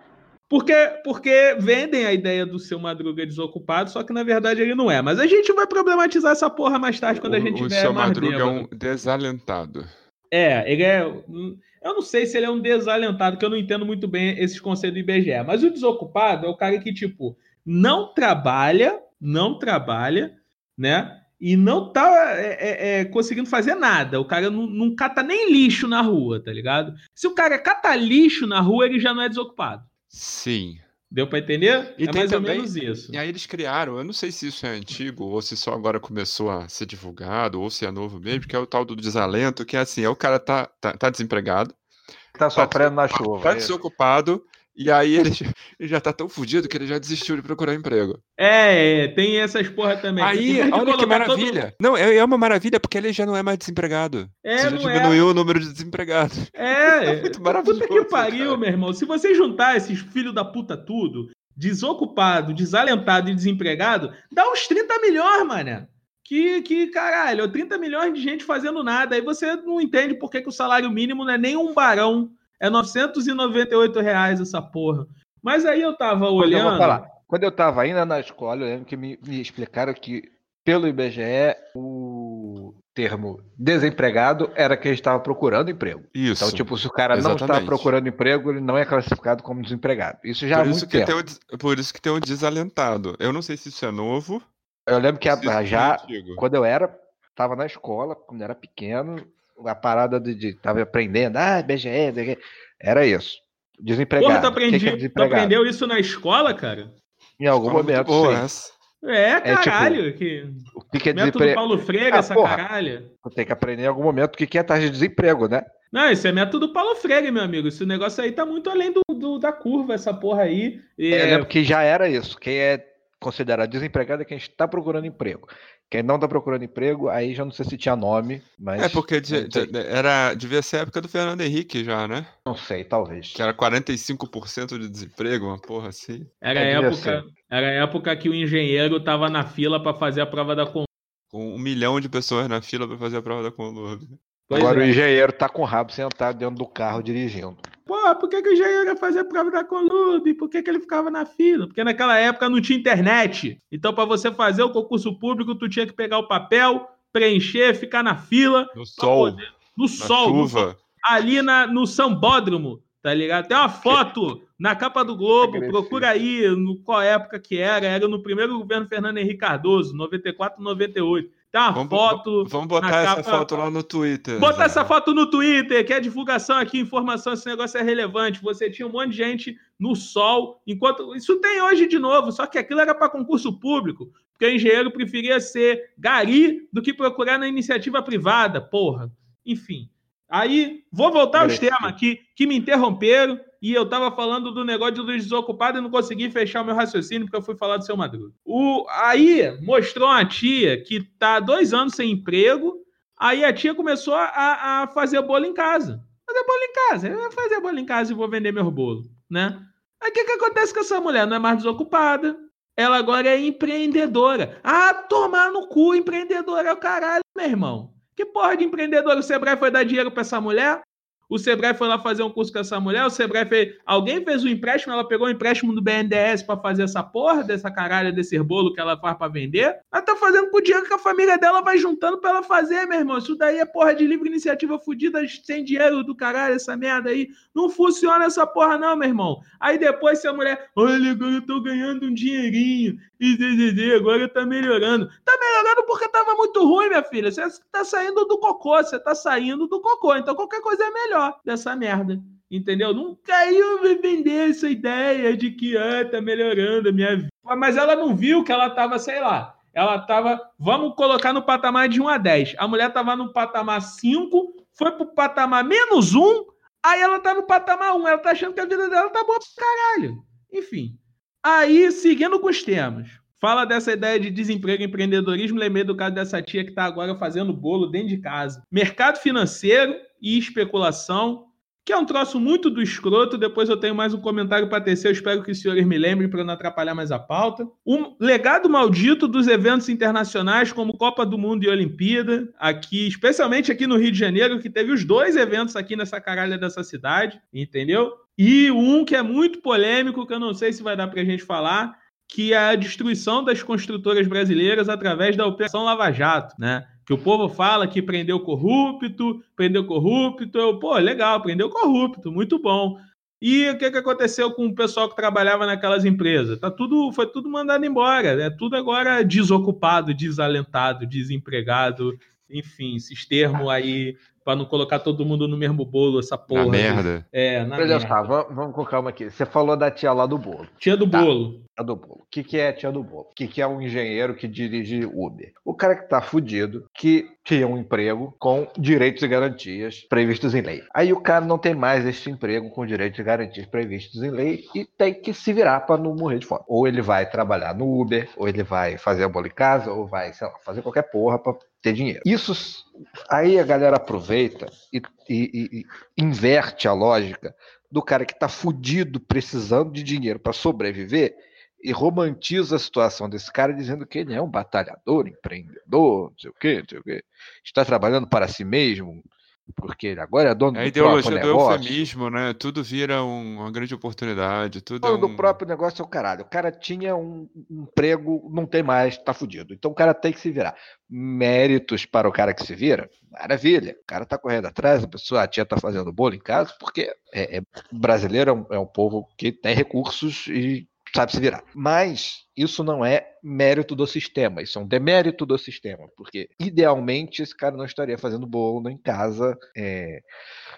Porque, porque vendem a ideia do seu Madruga desocupado, só que na verdade ele não é. Mas a gente vai problematizar essa porra mais tarde quando a O- gente o tiver seu Madruga é um desalentado. É, ele é. Eu não sei se ele é um desalentado, que eu não entendo muito bem esses conceitos do IBGE. Mas o desocupado é o cara que, tipo, não trabalha, não trabalha, né? E não tá é, é, é, conseguindo fazer nada. O cara não, não cata nem lixo na rua, tá ligado? Se o cara cata lixo na rua, ele já não é desocupado. Sim. Deu pra entender? E é tem mais também- ou menos isso. E aí eles criaram, eu não sei se isso é antigo ou se só agora começou a ser divulgado ou se é novo mesmo, que é o tal do desalento, que é assim, é o cara tá, tá, tá desempregado, Tá sofrendo na chuva. tá é. desocupado, e aí ele, ele já tá tão fudido que ele já desistiu de procurar emprego. É, é, tem essas porra também. Aí, olha que colocar todo- maravilha! Não, é, é uma maravilha porque ele já não é mais desempregado. É, Você já não é. diminuiu o número de desempregados. É, muito puta maravilhoso, que pariu, cara. meu irmão. Se você juntar esses filhos da puta tudo, desocupado, desalentado e desempregado, dá uns 30 milhões, mané. Que, que caralho, 30 milhões de gente fazendo nada. Aí você não entende por que, que o salário mínimo não é nem um barão. É 998 reais essa porra. Mas aí eu tava Mas eu olhando. vou falar. Quando eu estava ainda na escola, eu lembro que me, me explicaram que, pelo IBGE, o termo desempregado era que ele estava procurando emprego. Isso. Então, tipo, se o cara não está Exatamente. procurando emprego, ele não é classificado como desempregado. Isso já há por, muito isso que tempo. tem o, por isso que tem o desalentado. Eu não sei se isso é novo. Eu lembro que a- é já, antigo. quando eu era, estava na escola, quando eu era pequeno, a parada de, de tava aprendendo, ah, quê. era isso. Desempregado. Porra, tu, que que aprendi, é tu aprendeu isso na escola, cara? Em algum Fala muito momento, boa sim. essa. É, tipo, caralho. que... O que, que é Método desempregado? Paulo Freire, Ah, essa porra. caralha. Tu tem que aprender em algum momento o que, que é taxa de desemprego, né? Não, isso é método Paulo Freire, meu amigo. Esse negócio aí tá muito além do, do- da curva, essa porra aí. E, Eu é, lembro que já era isso. Quem é considerado desempregado é quem está procurando emprego. Quem não está procurando emprego, aí já não sei se tinha nome, mas. É porque de- de- era, devia ser a época do Fernando Henrique já, né? Não sei, talvez. Que era 45% de desemprego, uma porra assim. era, a É, devia época, era a época que o engenheiro tava na fila pra fazer a prova da con. Com um milhão de pessoas na fila pra fazer a prova da Conlurb. Agora é. o engenheiro tá com o rabo sentado dentro do carro dirigindo. Porra, por que, que o engenheiro ia fazer a prova da Conlub? Por que, que ele ficava na fila? Porque naquela época não tinha internet. Então, pra você fazer o concurso público, tu tinha que pegar o papel, preencher, ficar na fila, No sol, poder- no na sol, no chuva. ali na, no Sambódromo, tá ligado? Tem uma foto na capa do Globo, Agressivo. procura aí no qual época que era. Era no primeiro governo Fernando Henrique Cardoso, 94, 98. Tem uma Vamos, foto. vamos botar essa capa- foto lá no Twitter. Botar Zé. essa foto no Twitter, que é divulgação aqui, informação, esse negócio é relevante. Você tinha um monte de gente no sol, enquanto. Isso tem hoje de novo, só que aquilo era para concurso público, porque o engenheiro preferia ser gari do que procurar na iniciativa privada, porra. Enfim. Aí, vou voltar aos temas aqui que me interromperam e eu tava falando do negócio dos desocupados e não consegui fechar o meu raciocínio porque eu fui falar do seu Madruga. O, aí, mostrou uma tia que tá dois anos sem emprego, aí a tia começou a, a fazer bolo em casa. Fazer bolo em casa. Eu vou fazer bolo em casa e vou vender meus bolos, né? Aí o que, que acontece com essa mulher? Não é mais desocupada. Ela agora é empreendedora. Ah, tomar no cu, empreendedora é o caralho, meu irmão. Que porra de empreendedora? O Sebrae foi dar dinheiro pra essa mulher? O Sebrae foi lá fazer um curso com essa mulher? O Sebrae fez. Alguém fez um empréstimo, ela pegou um empréstimo do BNDES pra fazer essa porra dessa caralha desse bolo que ela faz pra vender? Ela tá fazendo com o dinheiro que a família dela vai juntando pra ela fazer, meu irmão. Isso daí é porra de livre iniciativa fudida, sem dinheiro do caralho, essa merda aí. Não funciona essa porra, não, meu irmão. Aí depois, se a mulher, olha, agora eu tô ganhando um dinheirinho, agora tá melhorando. Tá melhorando porque tava muito ruim, minha filha. Você tá saindo do cocô, você tá saindo do cocô. Então qualquer coisa é melhor dessa merda. Entendeu? Não caiu me vender essa ideia de que ah, tá melhorando a minha vida. Mas ela não viu que ela tava, sei lá, ela tava, vamos colocar no patamar de 1 a 10. A mulher tava no patamar 5, foi pro patamar menos 1, aí ela tá no patamar 1. Ela tá achando que a vida dela tá boa pra caralho. Enfim. Aí, seguindo com os temas. Fala dessa ideia de desemprego empreendedorismo. Lembrei do caso dessa tia que tá agora fazendo bolo dentro de casa. Mercado financeiro e especulação, que é um troço muito do escroto. Depois eu tenho mais um comentário para tecer. Eu espero que os senhores me lembrem para não atrapalhar mais a pauta. Um legado maldito dos eventos internacionais, como Copa do Mundo e Olimpíada, aqui, especialmente aqui no Rio de Janeiro, que teve os dois eventos aqui nessa caralha dessa cidade, entendeu? E um que é muito polêmico, que eu não sei se vai dar pra gente falar, que é a destruição das construtoras brasileiras através da Operação Lava Jato, né? Que o povo fala que prendeu corrupto, prendeu corrupto. Eu, pô, legal, prendeu corrupto, muito bom. E o que, que aconteceu com o pessoal que trabalhava naquelas empresas? Tá tudo, foi tudo mandado embora. É tudo agora desocupado, desalentado, desempregado, enfim, esses termos aí para não colocar todo mundo no mesmo bolo, essa porra. Na merda. É, na Olha merda. só, vamos, vamos com calma aqui. Você falou da tia lá do bolo. Tia do Tá. bolo. Tia do bolo. O que, que é tia do bolo? O que, que é um engenheiro que dirige Uber? O cara que tá fudido, que tinha um emprego com direitos e garantias previstos em lei. Aí o cara não tem mais este emprego com direitos e garantias previstos em lei e tem que se virar para não morrer de fome. Ou ele vai trabalhar no Uber, ou ele vai fazer a bola em casa, ou vai, sei lá, fazer qualquer porra para ter dinheiro. Isso aí a galera aproveita e, e- e- inverte a lógica do cara que tá fudido, precisando de dinheiro para sobreviver e romantiza a situação desse cara dizendo que ele é um batalhador, empreendedor, não sei o quê, não sei o quê. Está trabalhando para si mesmo, porque ele agora é dono É a do ideologia próprio do negócio. eufemismo, né? Tudo vira um- uma grande oportunidade, tudo é dono do um... próprio negócio é o caralho. O cara tinha um um emprego, não tem mais, tá fudido. Então o cara tem que se virar. Méritos para o cara que se vira, maravilha. O cara tá correndo atrás, a pessoa, a tia tá fazendo bolo em casa, porque é, é- o brasileiro é um, é um povo que tem recursos e sabe se virar. Mas isso não é mérito do sistema, isso é um demérito do sistema, porque idealmente esse cara não estaria fazendo bolo em casa. é,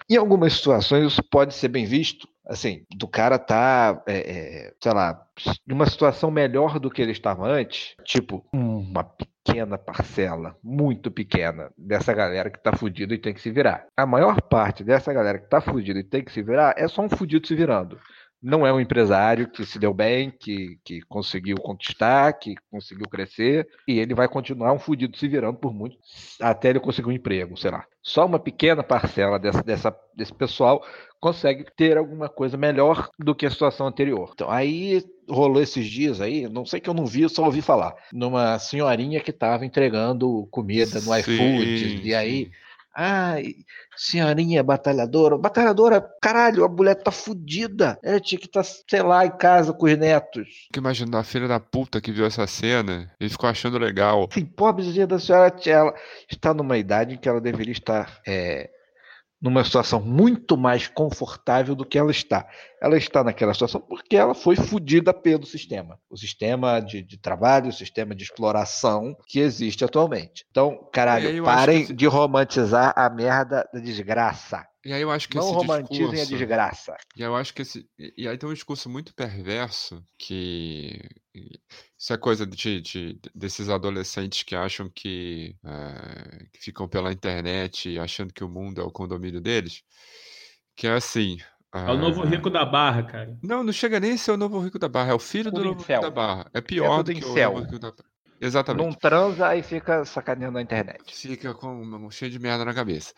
em algumas situações isso pode ser bem visto, assim, do cara tá, é, é, sei lá, numa situação melhor do que ele estava antes, tipo, uma pequena parcela, muito pequena, dessa galera que tá fudido e tem que se virar. A maior parte dessa galera que tá fudido e tem que se virar é só um fudido se virando. Não é um empresário que se deu bem, que, que conseguiu conquistar, que conseguiu crescer, e ele vai continuar um fudido se virando por muito, até ele conseguir um emprego, sei lá. Só uma pequena parcela dessa, dessa, desse pessoal consegue ter alguma coisa melhor do que a situação anterior. Então, aí rolou esses dias aí, não sei que eu não vi, eu só ouvi falar, numa senhorinha que estava entregando comida no iFood, e aí. Ai, senhorinha batalhadora. Batalhadora, caralho, a mulher tá fudida. Ela tinha que estar, sei lá, em casa com os netos. Fico imaginando a filha da puta que viu essa cena e ficou achando legal. Assim, pobrezinha da senhora, ela está numa idade em que ela deveria estar é, numa situação muito mais confortável do que ela está. Ela está naquela situação porque ela foi fudida pelo sistema. O sistema de, de trabalho, o sistema de exploração que existe atualmente. Então, caralho, acho parem que esse- de romantizar a merda da desgraça. E aí eu acho que Não esse romantizem a discurso... desgraça. E eu acho que esse. E e aí tem um discurso muito perverso que. Isso é coisa de, de- desses adolescentes que acham que, eh, que ficam pela internet achando que o mundo é o condomínio deles. Que é assim. É o novo ah, rico da barra, cara. Não, não chega nem a ser o novo rico da barra, é o filho do novo rico da barra. É pior tudo do que o novo rico da barra. Exatamente. Não transa aí fica sacaneando na internet. Fica com um- cheio de merda na cabeça.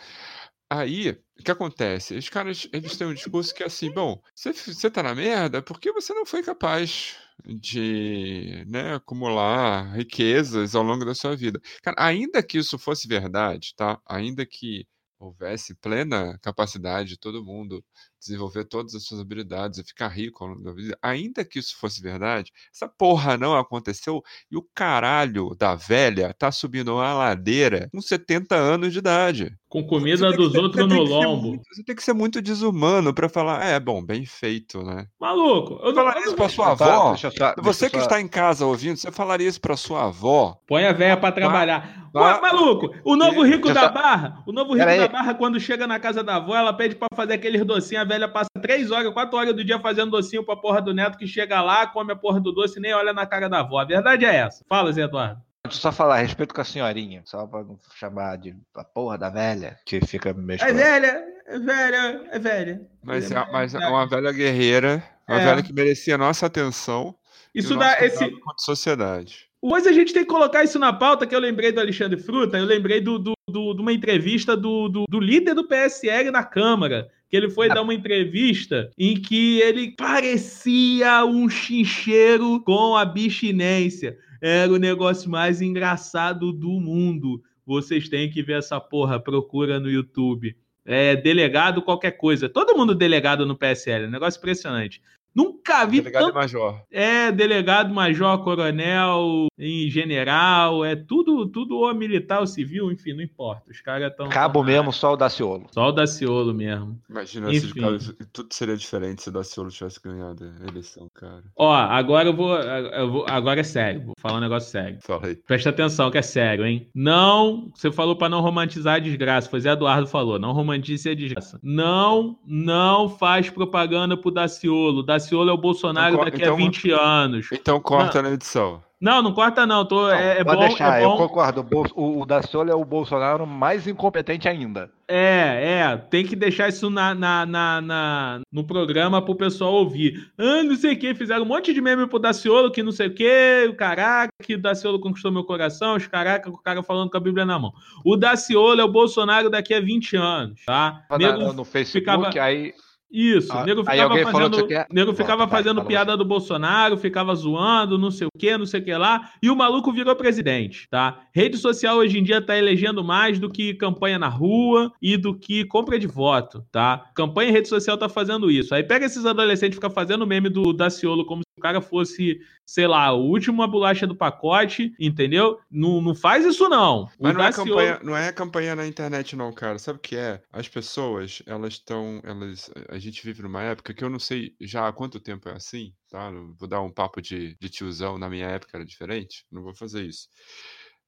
Aí, o que acontece? Os caras, eles têm um discurso que é assim, bom, você, tá na merda porque você não foi capaz de, né, acumular riquezas ao longo da sua vida. Cara, ainda que isso fosse verdade, tá? Ainda que houvesse plena capacidade de todo mundo desenvolver todas as suas habilidades e ficar rico ao longo da vida, ainda que isso fosse verdade, essa porra não aconteceu e o caralho da velha tá subindo uma ladeira com 70 anos de idade. Com comida dos ser- outros no lombo. muito- você tem que ser muito desumano pra falar, é, bom, bem feito, né? Maluco, eu não, Falar eu isso pra sua Tá, avó. deixa eu só- deixa Você eu que só- está em casa ouvindo, você falaria isso pra sua avó? Põe a véia pra trabalhar. vá- Ué, maluco, o novo rico da só- barra, o novo rico Pera da aí. barra, quando chega na casa da avó, ela pede pra fazer aqueles docinhos, a velha passa três horas, quatro horas do dia fazendo docinho pra porra do neto, que chega lá, come a porra do doce e nem olha na cara da avó. A verdade é essa. Fala, Zé Eduardo. Deixa eu só falar a respeito com a senhorinha, só pra não chamar de a porra da velha, que fica meio É velha, é velha, é velha. Mas, É é, mas é uma velha guerreira, uma É. velha que merecia a nossa atenção e Isso dá nosso esse. sociedade. Hoje a gente tem que colocar isso na pauta, que eu lembrei do Alexandre Fruta, eu lembrei do, do- do- de uma entrevista do, do- do líder do PSL na Câmara, que ele foi dar uma entrevista em que ele parecia um chincheiro com abstinência. Era o negócio mais engraçado do mundo. Vocês têm que ver essa porra, procura no YouTube. É delegado qualquer coisa. Todo mundo delegado no PSL, um negócio impressionante. Nunca vi Delegado e tanto major. é delegado, major, coronel, em general, é tudo, tudo ou militar ou civil, enfim, não importa. Os caras estão. Cabo mesmo, só o Daciolo. Só o Daciolo mesmo. Imagina se Enfim. cara, tudo seria diferente se o Daciolo tivesse ganhado a eleição, cara. Ó, agora eu vou, eu vou- Agora é sério, vou falar um negócio sério. Fala aí. Presta atenção que é sério, hein? Não, você falou pra não romantizar a desgraça, foi Zé Eduardo falou, não romantize a desgraça. Não, não faz propaganda pro Daciolo. Daciolo é o Bolsonaro Então, daqui então- a 20 anos. Então corta na edição. Não, não corta não, tô, é, é Pode bom, deixar, é eu bom. concordo. O, o, Daciolo é o Bolsonaro mais incompetente ainda. É, é, tem que deixar isso na, na, na, na- no programa pro pessoal ouvir. Ah, não sei o que, fizeram um monte de meme pro Daciolo, que não sei o que, o caraca, que o Daciolo conquistou meu coração, os caraca, o cara falando com a Bíblia na mão. O Daciolo é o Bolsonaro daqui a 20 anos, tá? Na- Nego no Facebook, ficava- aí Isso, Ah, o nego ficava que fazendo, quer- nego ficava vai, fazendo fala piada do Bolsonaro, ficava zoando, não sei o que, não sei o que lá, e o maluco virou presidente, tá? Rede social hoje em dia tá elegendo mais do que campanha na rua e do que compra de voto, tá? Campanha em rede social tá fazendo isso. Aí pega esses adolescentes e fica fazendo meme do Daciolo como o cara fosse, sei lá, o última bolacha do pacote, entendeu? Não, não faz isso não. O Mas não é, campanha, não é campanha na internet, não, cara. Sabe o que é? As pessoas, elas estão. Elas, a gente vive numa época que eu não sei já há quanto tempo é assim, tá? Vou dar um papo de, de tiozão, na minha época era diferente. Não vou fazer isso.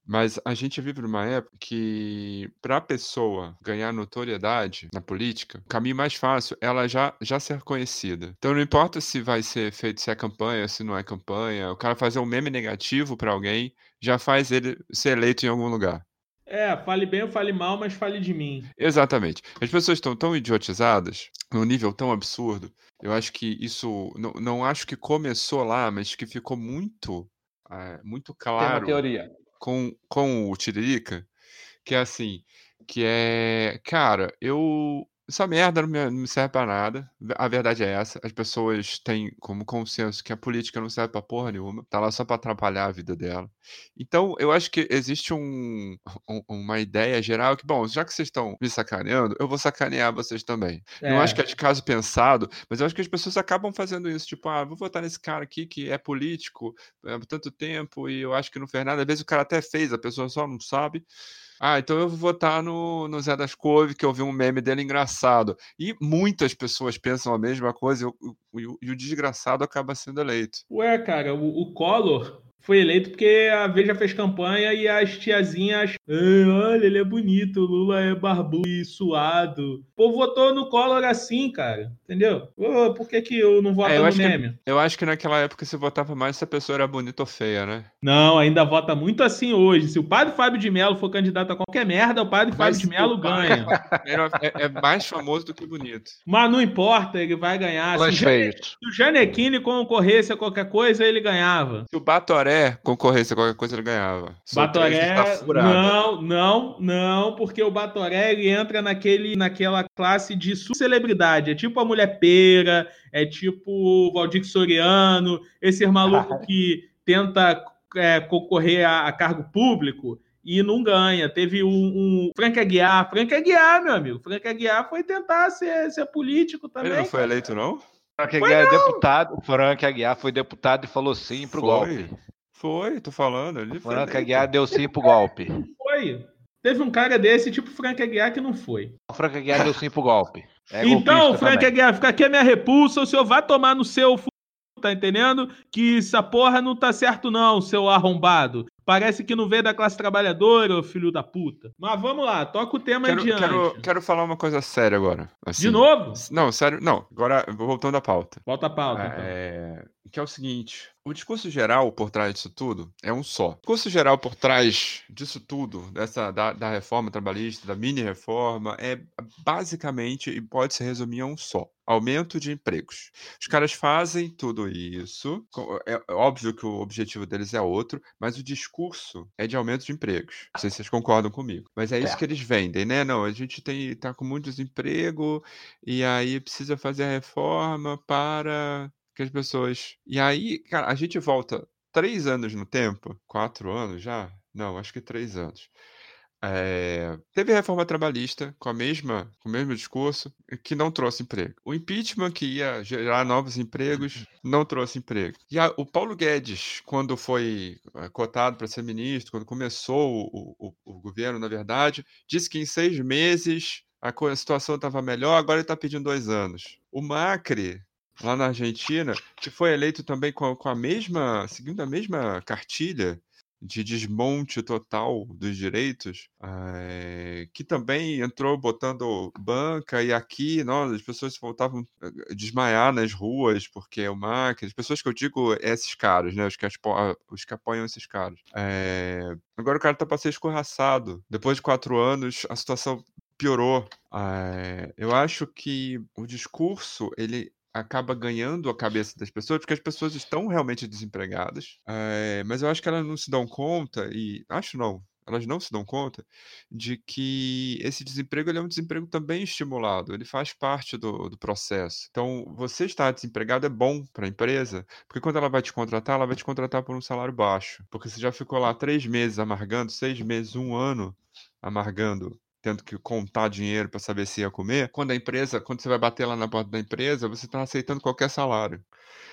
Mas a gente vive numa época que, para a pessoa ganhar notoriedade na política, o caminho mais fácil é ela já, já ser conhecida. Então não importa se vai ser feito, se é campanha, se não é campanha, o cara fazer um meme negativo para alguém já faz ele ser eleito em algum lugar. É, fale bem ou fale mal, mas fale de mim. Exatamente. As pessoas estão tão idiotizadas, num nível tão absurdo. Eu acho que isso. Não, não acho que começou lá, mas que ficou muito, eh, muito Tem uma claro teoria. Com, com o Tiririca, que é assim, que é, cara, eu essa merda não me, serve pra nada. A verdade é essa. As pessoas têm como consenso que a política não serve pra porra nenhuma. Tá lá só pra atrapalhar a vida dela. Então, eu acho que existe um, um- uma ideia geral que, bom, já que vocês estão me sacaneando, eu vou sacanear vocês também. Não acho que é de caso pensado, mas eu acho que as pessoas acabam fazendo isso. Tipo, ah, vou votar nesse cara aqui que é político há tanto tempo e eu acho que não fez nada. Às vezes o cara até fez, a pessoa só não sabe. Ah, então eu vou votar no, no Zé das Couve, que eu vi um meme dele engraçado. E muitas pessoas pensam a mesma coisa e o, e o- e o desgraçado acaba sendo eleito. Ué, cara, o, o Collor foi eleito porque a Veja fez campanha e as tiazinhas. "Ah, olha, ele é bonito, o Lula é barbudo e suado. O povo votou no Collor assim, cara. Entendeu? Ô, por que, que eu não voto É, eu no acho que-? Eu acho que naquela época se votava mais se a pessoa era bonita ou feia, né? Não, ainda vota muito assim hoje. Se o padre Fábio de Mello for candidato a qualquer merda, o padre Mas Fábio de Mello ganha. É, é mais famoso do que bonito. Mas não importa, ele vai ganhar. Se o, Lanche Jane- se o Janequine concorresse a qualquer coisa, ele ganhava. Se o Batoré concorresse a qualquer coisa, ele ganhava. Batoré, furado. não, não, não, porque o Batoré ele entra naquele, naquela classe de celebridade. É tipo a Mulher Pera, é tipo o Valdir Soriano, esses malucos que tenta é, concorrer a, a cargo público e não ganha. Teve um, um Frank Aguiar, Frank Aguiar, meu amigo. Frank Aguiar foi tentar ser, ser político também. Ele não foi eleito, não? Frank Aguiar é deputado. O Frank Aguiar foi deputado e falou sim pro Foi. golpe. Foi, tô falando. Ele foi Frank eleito. Aguiar deu sim pro golpe. Foi. Teve um cara desse, tipo Frank Aguiar, que não foi. O Frank Aguiar deu sim pro golpe. É então, Frank também. Aguiar, fica aqui a minha repulsa, o senhor vai tomar no seu tá entendendo? Que essa porra não tá certo não, seu arrombado. Parece que não veio da classe trabalhadora, ô filho da puta. Mas vamos lá, toca o tema Quero, adiante. quero, quero falar uma coisa séria agora. assim. De novo? Não, sério, não. Agora, voltando à pauta. Volta a pauta, então. É, que é o seguinte: o discurso geral por trás disso tudo é um só. O discurso geral por trás disso tudo, dessa da, da reforma trabalhista, da mini reforma, é basicamente e pode se resumir a um só: aumento de empregos. Os caras fazem tudo isso. co- É óbvio que o objetivo deles é outro, mas o discurso é de aumento de empregos. Não sei se vocês concordam comigo. Mas é isso Certo. que eles vendem, né? Não, a gente tem, tá com muito desemprego e aí precisa fazer a reforma para que as pessoas. E aí, cara, a gente volta três anos no tempo, quatro anos já? Não, acho que três anos. É, Teve a reforma trabalhista com a mesma, com o mesmo discurso, que não trouxe emprego. O impeachment, que ia gerar novos empregos, não trouxe emprego. E a- o Paulo Guedes, quando foi eh, cotado para ser ministro, quando começou o, o- o governo, na verdade, disse que em seis meses a, a situação estava melhor, agora ele está pedindo dois anos. O Macri, lá na Argentina, que foi eleito também com a, com a mesma, seguindo a mesma cartilha de desmonte total dos direitos, eh, que também entrou botando banca e aqui, nós, as pessoas voltavam a desmaiar nas ruas porque o Macri, as pessoas que eu digo é esses caras, né, os que, aspo- os que apoiam esses caras. Eh, agora o cara tá para ser escorraçado. Depois de quatro anos, a situação piorou. Eh, eu acho que o discurso, ele acaba ganhando a cabeça das pessoas, porque as pessoas estão realmente desempregadas, eh, mas eu acho que elas não se dão conta, e acho não, elas não se dão conta de que esse desemprego é um desemprego também estimulado, ele faz parte do, do processo. Então, você estar desempregado é bom para a empresa, porque quando ela vai te contratar, ela vai te contratar por um salário baixo, porque você já ficou lá três meses amargando, seis meses, um ano amargando tendo que contar dinheiro para saber se ia comer, quando a empresa, quando você vai bater lá na porta da empresa, você está aceitando qualquer salário.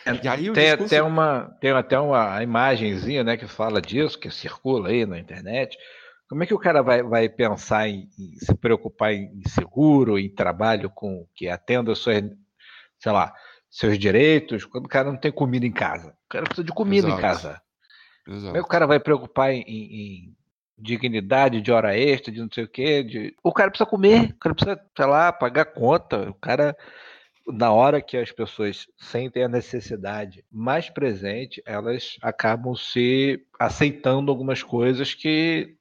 É, E aí Tem discurso- até uma, tem até uma imagenzinha, né, que fala disso, que circula aí na internet. Como é que o cara vai, vai pensar em, em se preocupar em, em seguro, em trabalho com que atenda as suas, sei lá, seus direitos, quando o cara não tem comida em casa? O cara precisa de comida em Exato. casa. Como é que o Exato. cara vai preocupar em, em- em dignidade de hora extra, de não sei o quê? De... O cara precisa comer, o cara precisa, sei lá, pagar conta. O cara, na hora que as pessoas sentem a necessidade mais presente, elas acabam se aceitando algumas coisas que,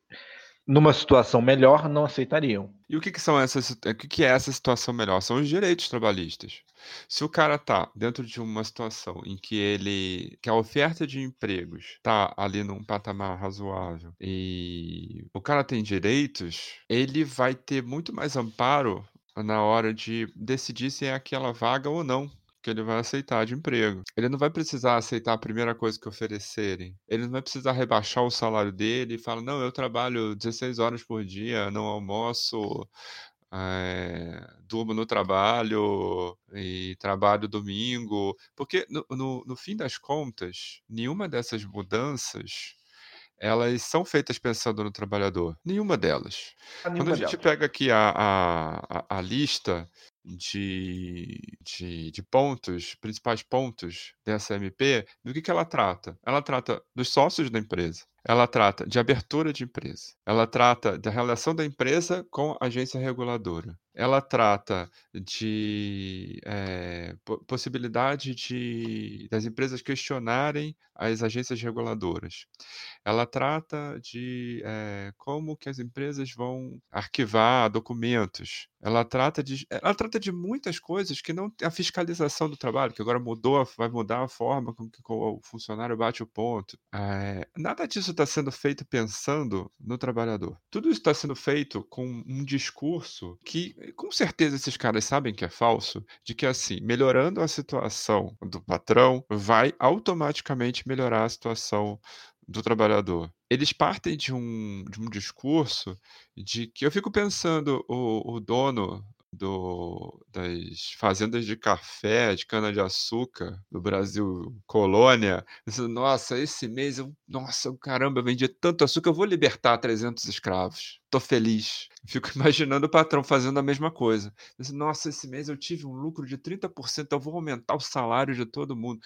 numa situação melhor, não aceitariam. E o que, que são essas, o que, que é essa situação melhor? São os direitos trabalhistas. Se o cara tá dentro de uma situação em que ele, que a oferta de empregos tá ali num patamar razoável e o cara tem direitos, ele vai ter muito mais amparo na hora de decidir se é aquela vaga ou não que ele vai aceitar de emprego. Ele não vai precisar aceitar a primeira coisa que oferecerem. Ele não vai precisar rebaixar o salário dele e falar: não, eu trabalho 16 horas por dia, não almoço, eh, durmo no trabalho e trabalho domingo. Porque, no, no, no fim das contas, nenhuma dessas mudanças elas são feitas pensando no trabalhador. Nenhuma delas. Quando a gente pega aqui a, a, a- a lista de, de, de pontos, principais pontos dessa MP, do que, que ela trata? Ela trata dos sócios da empresa. Ela trata de abertura de empresa. Ela trata da relação da empresa com a agência reguladora. Ela trata de po- possibilidade de, das empresas questionarem as agências reguladoras. Ela trata de eh, como que as empresas vão arquivar documentos. Ela trata de, ela trata de muitas coisas que não a fiscalização do trabalho, que agora mudou, vai mudar a forma com que o funcionário bate o ponto. Eh, nada disso está sendo feito pensando no trabalhador. Tudo isso está sendo feito com um discurso que, com certeza, esses caras sabem que é falso, de que assim, melhorando a situação do patrão, vai automaticamente melhorar a situação do trabalhador. Eles partem de um, de um discurso de que eu fico pensando, o, o dono do, das fazendas de café, de cana-de-açúcar do Brasil colônia, dizendo, nossa, esse mês eu, nossa, caramba, eu vendi tanto açúcar, eu vou libertar 300 escravos. Tô feliz. Fico imaginando o patrão fazendo a mesma coisa. Dizendo, nossa, esse mês eu tive um lucro de 30%, eu vou aumentar o salário de todo mundo.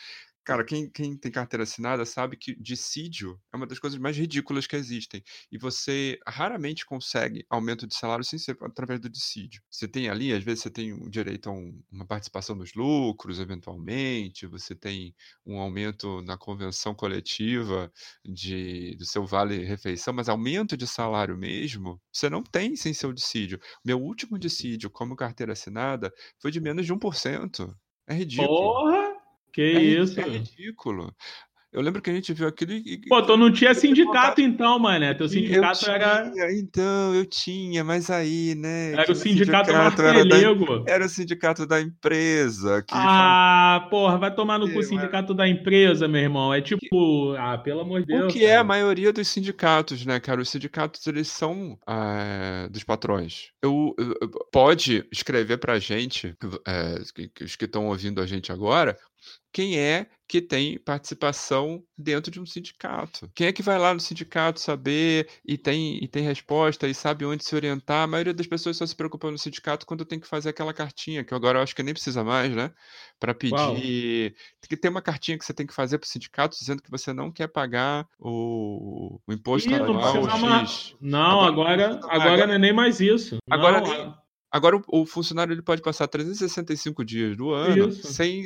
Cara, quem, quem tem carteira assinada sabe que dissídio é uma das coisas mais ridículas que existem. E você raramente consegue aumento de salário sem ser através do dissídio. Você tem ali, às vezes, você tem um direito a um- uma participação nos lucros, eventualmente, você tem um aumento na convenção coletiva de, do seu vale-refeição, mas aumento de salário mesmo, você não tem sem seu dissídio. Meu último dissídio como carteira assinada foi de menos de 1%. É ridículo. Porra! Que É isso? É ridículo. Eu lembro que a gente viu aquilo e. Pô, tu não tinha sindicato então, mané. Teu eu sindicato tinha, era, então, eu tinha, mas aí, né? era o sindicato era, da, era o sindicato da empresa Ah, porra, vai tomar no cu o sindicato da empresa, meu irmão. É tipo, ah, pelo amor de O Deus. que é a cara. maioria dos sindicatos, né, cara? Os sindicatos, eles são ah, dos patrões. Eu, eu- eu- pode escrever pra gente, que- os que estão ouvindo a gente agora, quem é que tem participação dentro de um sindicato. Quem é que vai lá no sindicato saber e tem, e tem resposta e sabe onde se orientar? A maioria das pessoas só se preocupa no sindicato quando tem que fazer aquela cartinha, que agora eu acho que nem precisa mais, né? Para pedir. Que tem uma cartinha que você tem que fazer para o sindicato dizendo que você não quer pagar o, o imposto Ih, não anual mais. X. Não, Agora- agora, agora- agora não é nem mais isso. Agora Não, nem- Agora, o, o funcionário ele pode passar 365 dias do ano Isso. sem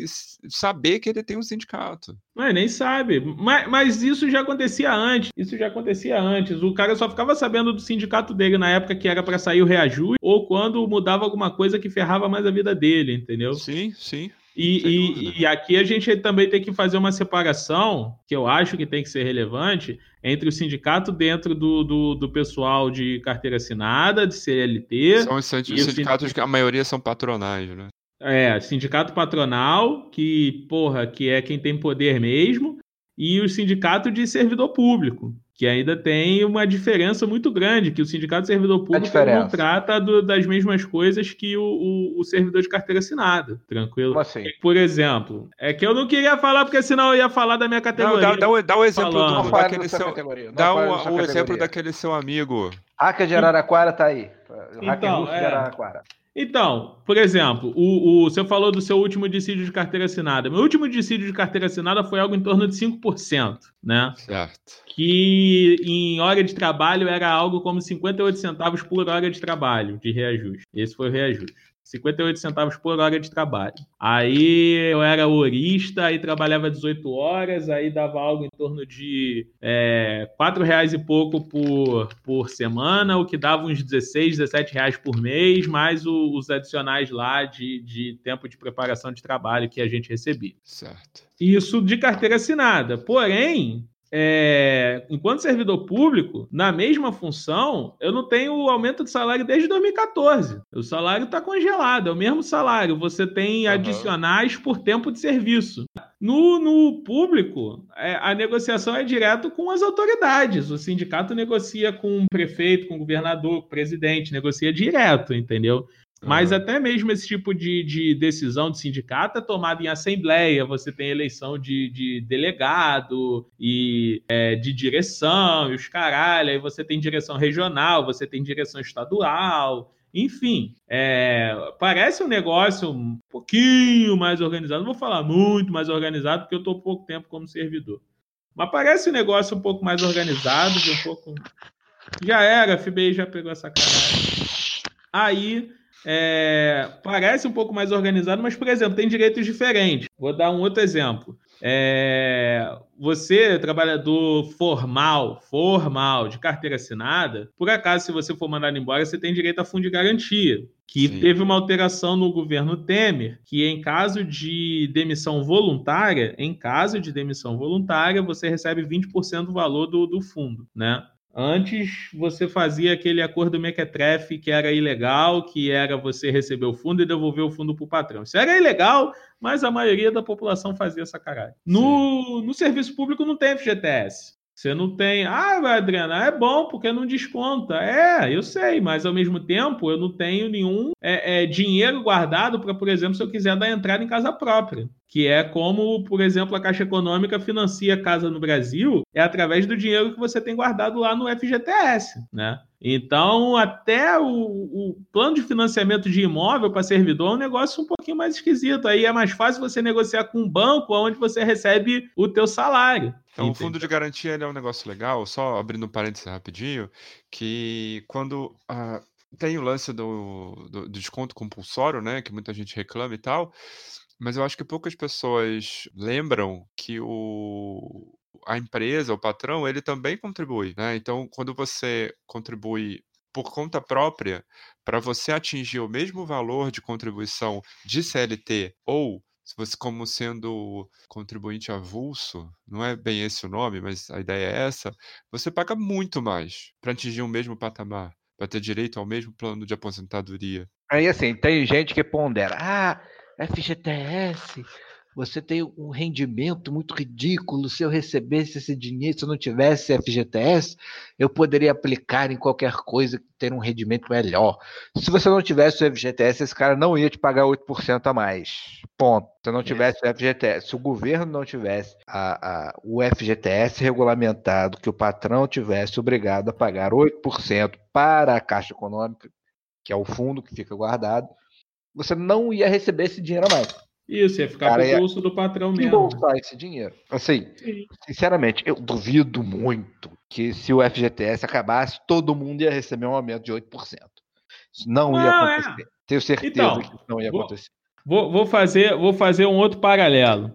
saber que ele tem um sindicato. Mas nem sabe. Mas, mas isso já acontecia antes. Isso já acontecia antes. O cara só ficava sabendo do sindicato dele na época que era pra sair o reajuste ou quando mudava alguma coisa que ferrava mais a vida dele, entendeu? Sim, sim. E, e- e aqui a gente também tem que fazer uma separação, que eu acho que tem que ser relevante, entre o sindicato dentro do, do, do pessoal de carteira assinada, de CLT, São os sindicatos que a maioria são patronais, né? é, sindicato patronal, que, porra, que é quem tem poder mesmo, e o sindicato de servidor público, que ainda tem uma diferença muito grande, que o sindicato de servidor público não trata do- das mesmas coisas que o, o- o servidor de carteira assinada, tranquilo? Como assim? Por exemplo, é que eu não queria falar, porque senão eu ia falar da minha Não, categoria. dá, dá, o- dá o exemplo Falando. do, Não daquele seu. categoria. não Dá o, exemplo daquele seu amigo. Hacker de Araraquara tá aí. Hacker Então, russo de é. Araraquara. Então, por exemplo, o, o, você falou do seu último dissídio de carteira assinada. Meu último dissídio de carteira assinada foi algo em torno de 5%, né? Certo. Que em hora de trabalho era algo como 58 centavos por hora de trabalho, de reajuste. Esse foi o reajuste. 58 centavos por hora de trabalho. Aí eu era horista, aí trabalhava 18 horas, aí dava algo em torno de é, 4 reais e pouco por, por semana, o que dava uns 16, 17 reais por mês, mais o- os adicionais lá de, de tempo de preparação de trabalho que a gente recebia. Certo. Isso de carteira assinada. Porém, é, enquanto servidor público, na mesma função, eu não tenho aumento de salário desde 2014. O salário está congelado, é o mesmo salário. Você tem Aham. adicionais por tempo de serviço. No, no público, é, a negociação é direto com as autoridades. O sindicato negocia com o prefeito, com o governador, com o presidente, negocia direto, entendeu? Mas Aham. até mesmo esse tipo de, de decisão de sindicato é tomada em assembleia, você tem eleição de, de delegado e é, de direção e os caralho, aí você tem direção regional, você tem direção estadual, enfim. é, parece um negócio um pouquinho mais organizado, não vou falar muito mais organizado, porque eu estou pouco tempo como servidor. Mas parece um negócio um pouco mais organizado, um pouco. Já era, a FBI já pegou essa caralho. Aí é, parece um pouco mais organizado, mas, por exemplo, tem direitos diferentes. Vou dar um outro exemplo. É, você, trabalhador formal, formal, de carteira assinada, por acaso, se você for mandado embora, você tem direito a fundo de garantia, que Sim. teve uma alteração no governo Temer, que em caso de demissão voluntária, em caso de demissão voluntária, você recebe 20% do valor do, do fundo, né? Antes você fazia aquele acordo mequetrefe que era ilegal, que era você receber o fundo e devolver o fundo para o patrão. Isso era ilegal, mas a maioria da população fazia essa caralho. No, no serviço público não tem FGTS. Você não tem. Ah, Adriana, é bom porque não desconta. É, eu sei, mas ao mesmo tempo eu não tenho nenhum é, é, dinheiro guardado para, por exemplo, se eu quiser dar entrada em casa própria. Que é como, por exemplo, a Caixa Econômica financia casa no Brasil, é através do dinheiro que você tem guardado lá no FGTS, né? Então, até o, o plano de financiamento de imóvel para servidor é um negócio um pouquinho mais esquisito. Aí é mais fácil você negociar com um banco onde você recebe o teu salário. Então, o fundo de garantia ele é um negócio legal, só abrindo um parênteses rapidinho, que quando ah, tem o lance do, do- desconto compulsório, né, que muita gente reclama e tal, mas eu acho que poucas pessoas lembram que o, a empresa, o patrão, ele também contribui, né? Então, quando você contribui por conta própria, para você atingir o mesmo valor de contribuição de CLT ou você como sendo contribuinte avulso, não é bem esse o nome, mas a ideia é essa, você paga muito mais para atingir o mesmo patamar, para ter direito ao mesmo plano de aposentadoria. Aí assim, tem gente que pondera, ah, FGTS, você tem um rendimento muito ridículo. Se eu recebesse esse dinheiro, se eu não tivesse FGTS, eu poderia aplicar em qualquer coisa que ter um rendimento melhor. Se você não tivesse o FGTS, esse cara não ia te pagar 8% a mais. Ponto. Se não tivesse o FGTS, se o governo não tivesse a, a, o FGTS regulamentado, que o patrão tivesse obrigado a pagar 8% para a Caixa Econômica, que é o fundo que fica guardado, você não ia receber esse dinheiro a mais. Isso, ia ficar Cara, pro é- bolso do patrão mesmo. Embolsar esse dinheiro. Assim, Sim. sinceramente, eu duvido muito que se o FGTS acabasse, todo mundo ia receber um aumento de 8%. Isso não, ia é. acontecer. Tenho certeza Então, que isso não ia vou- acontecer. Vou, vou fazer, vou fazer um outro paralelo.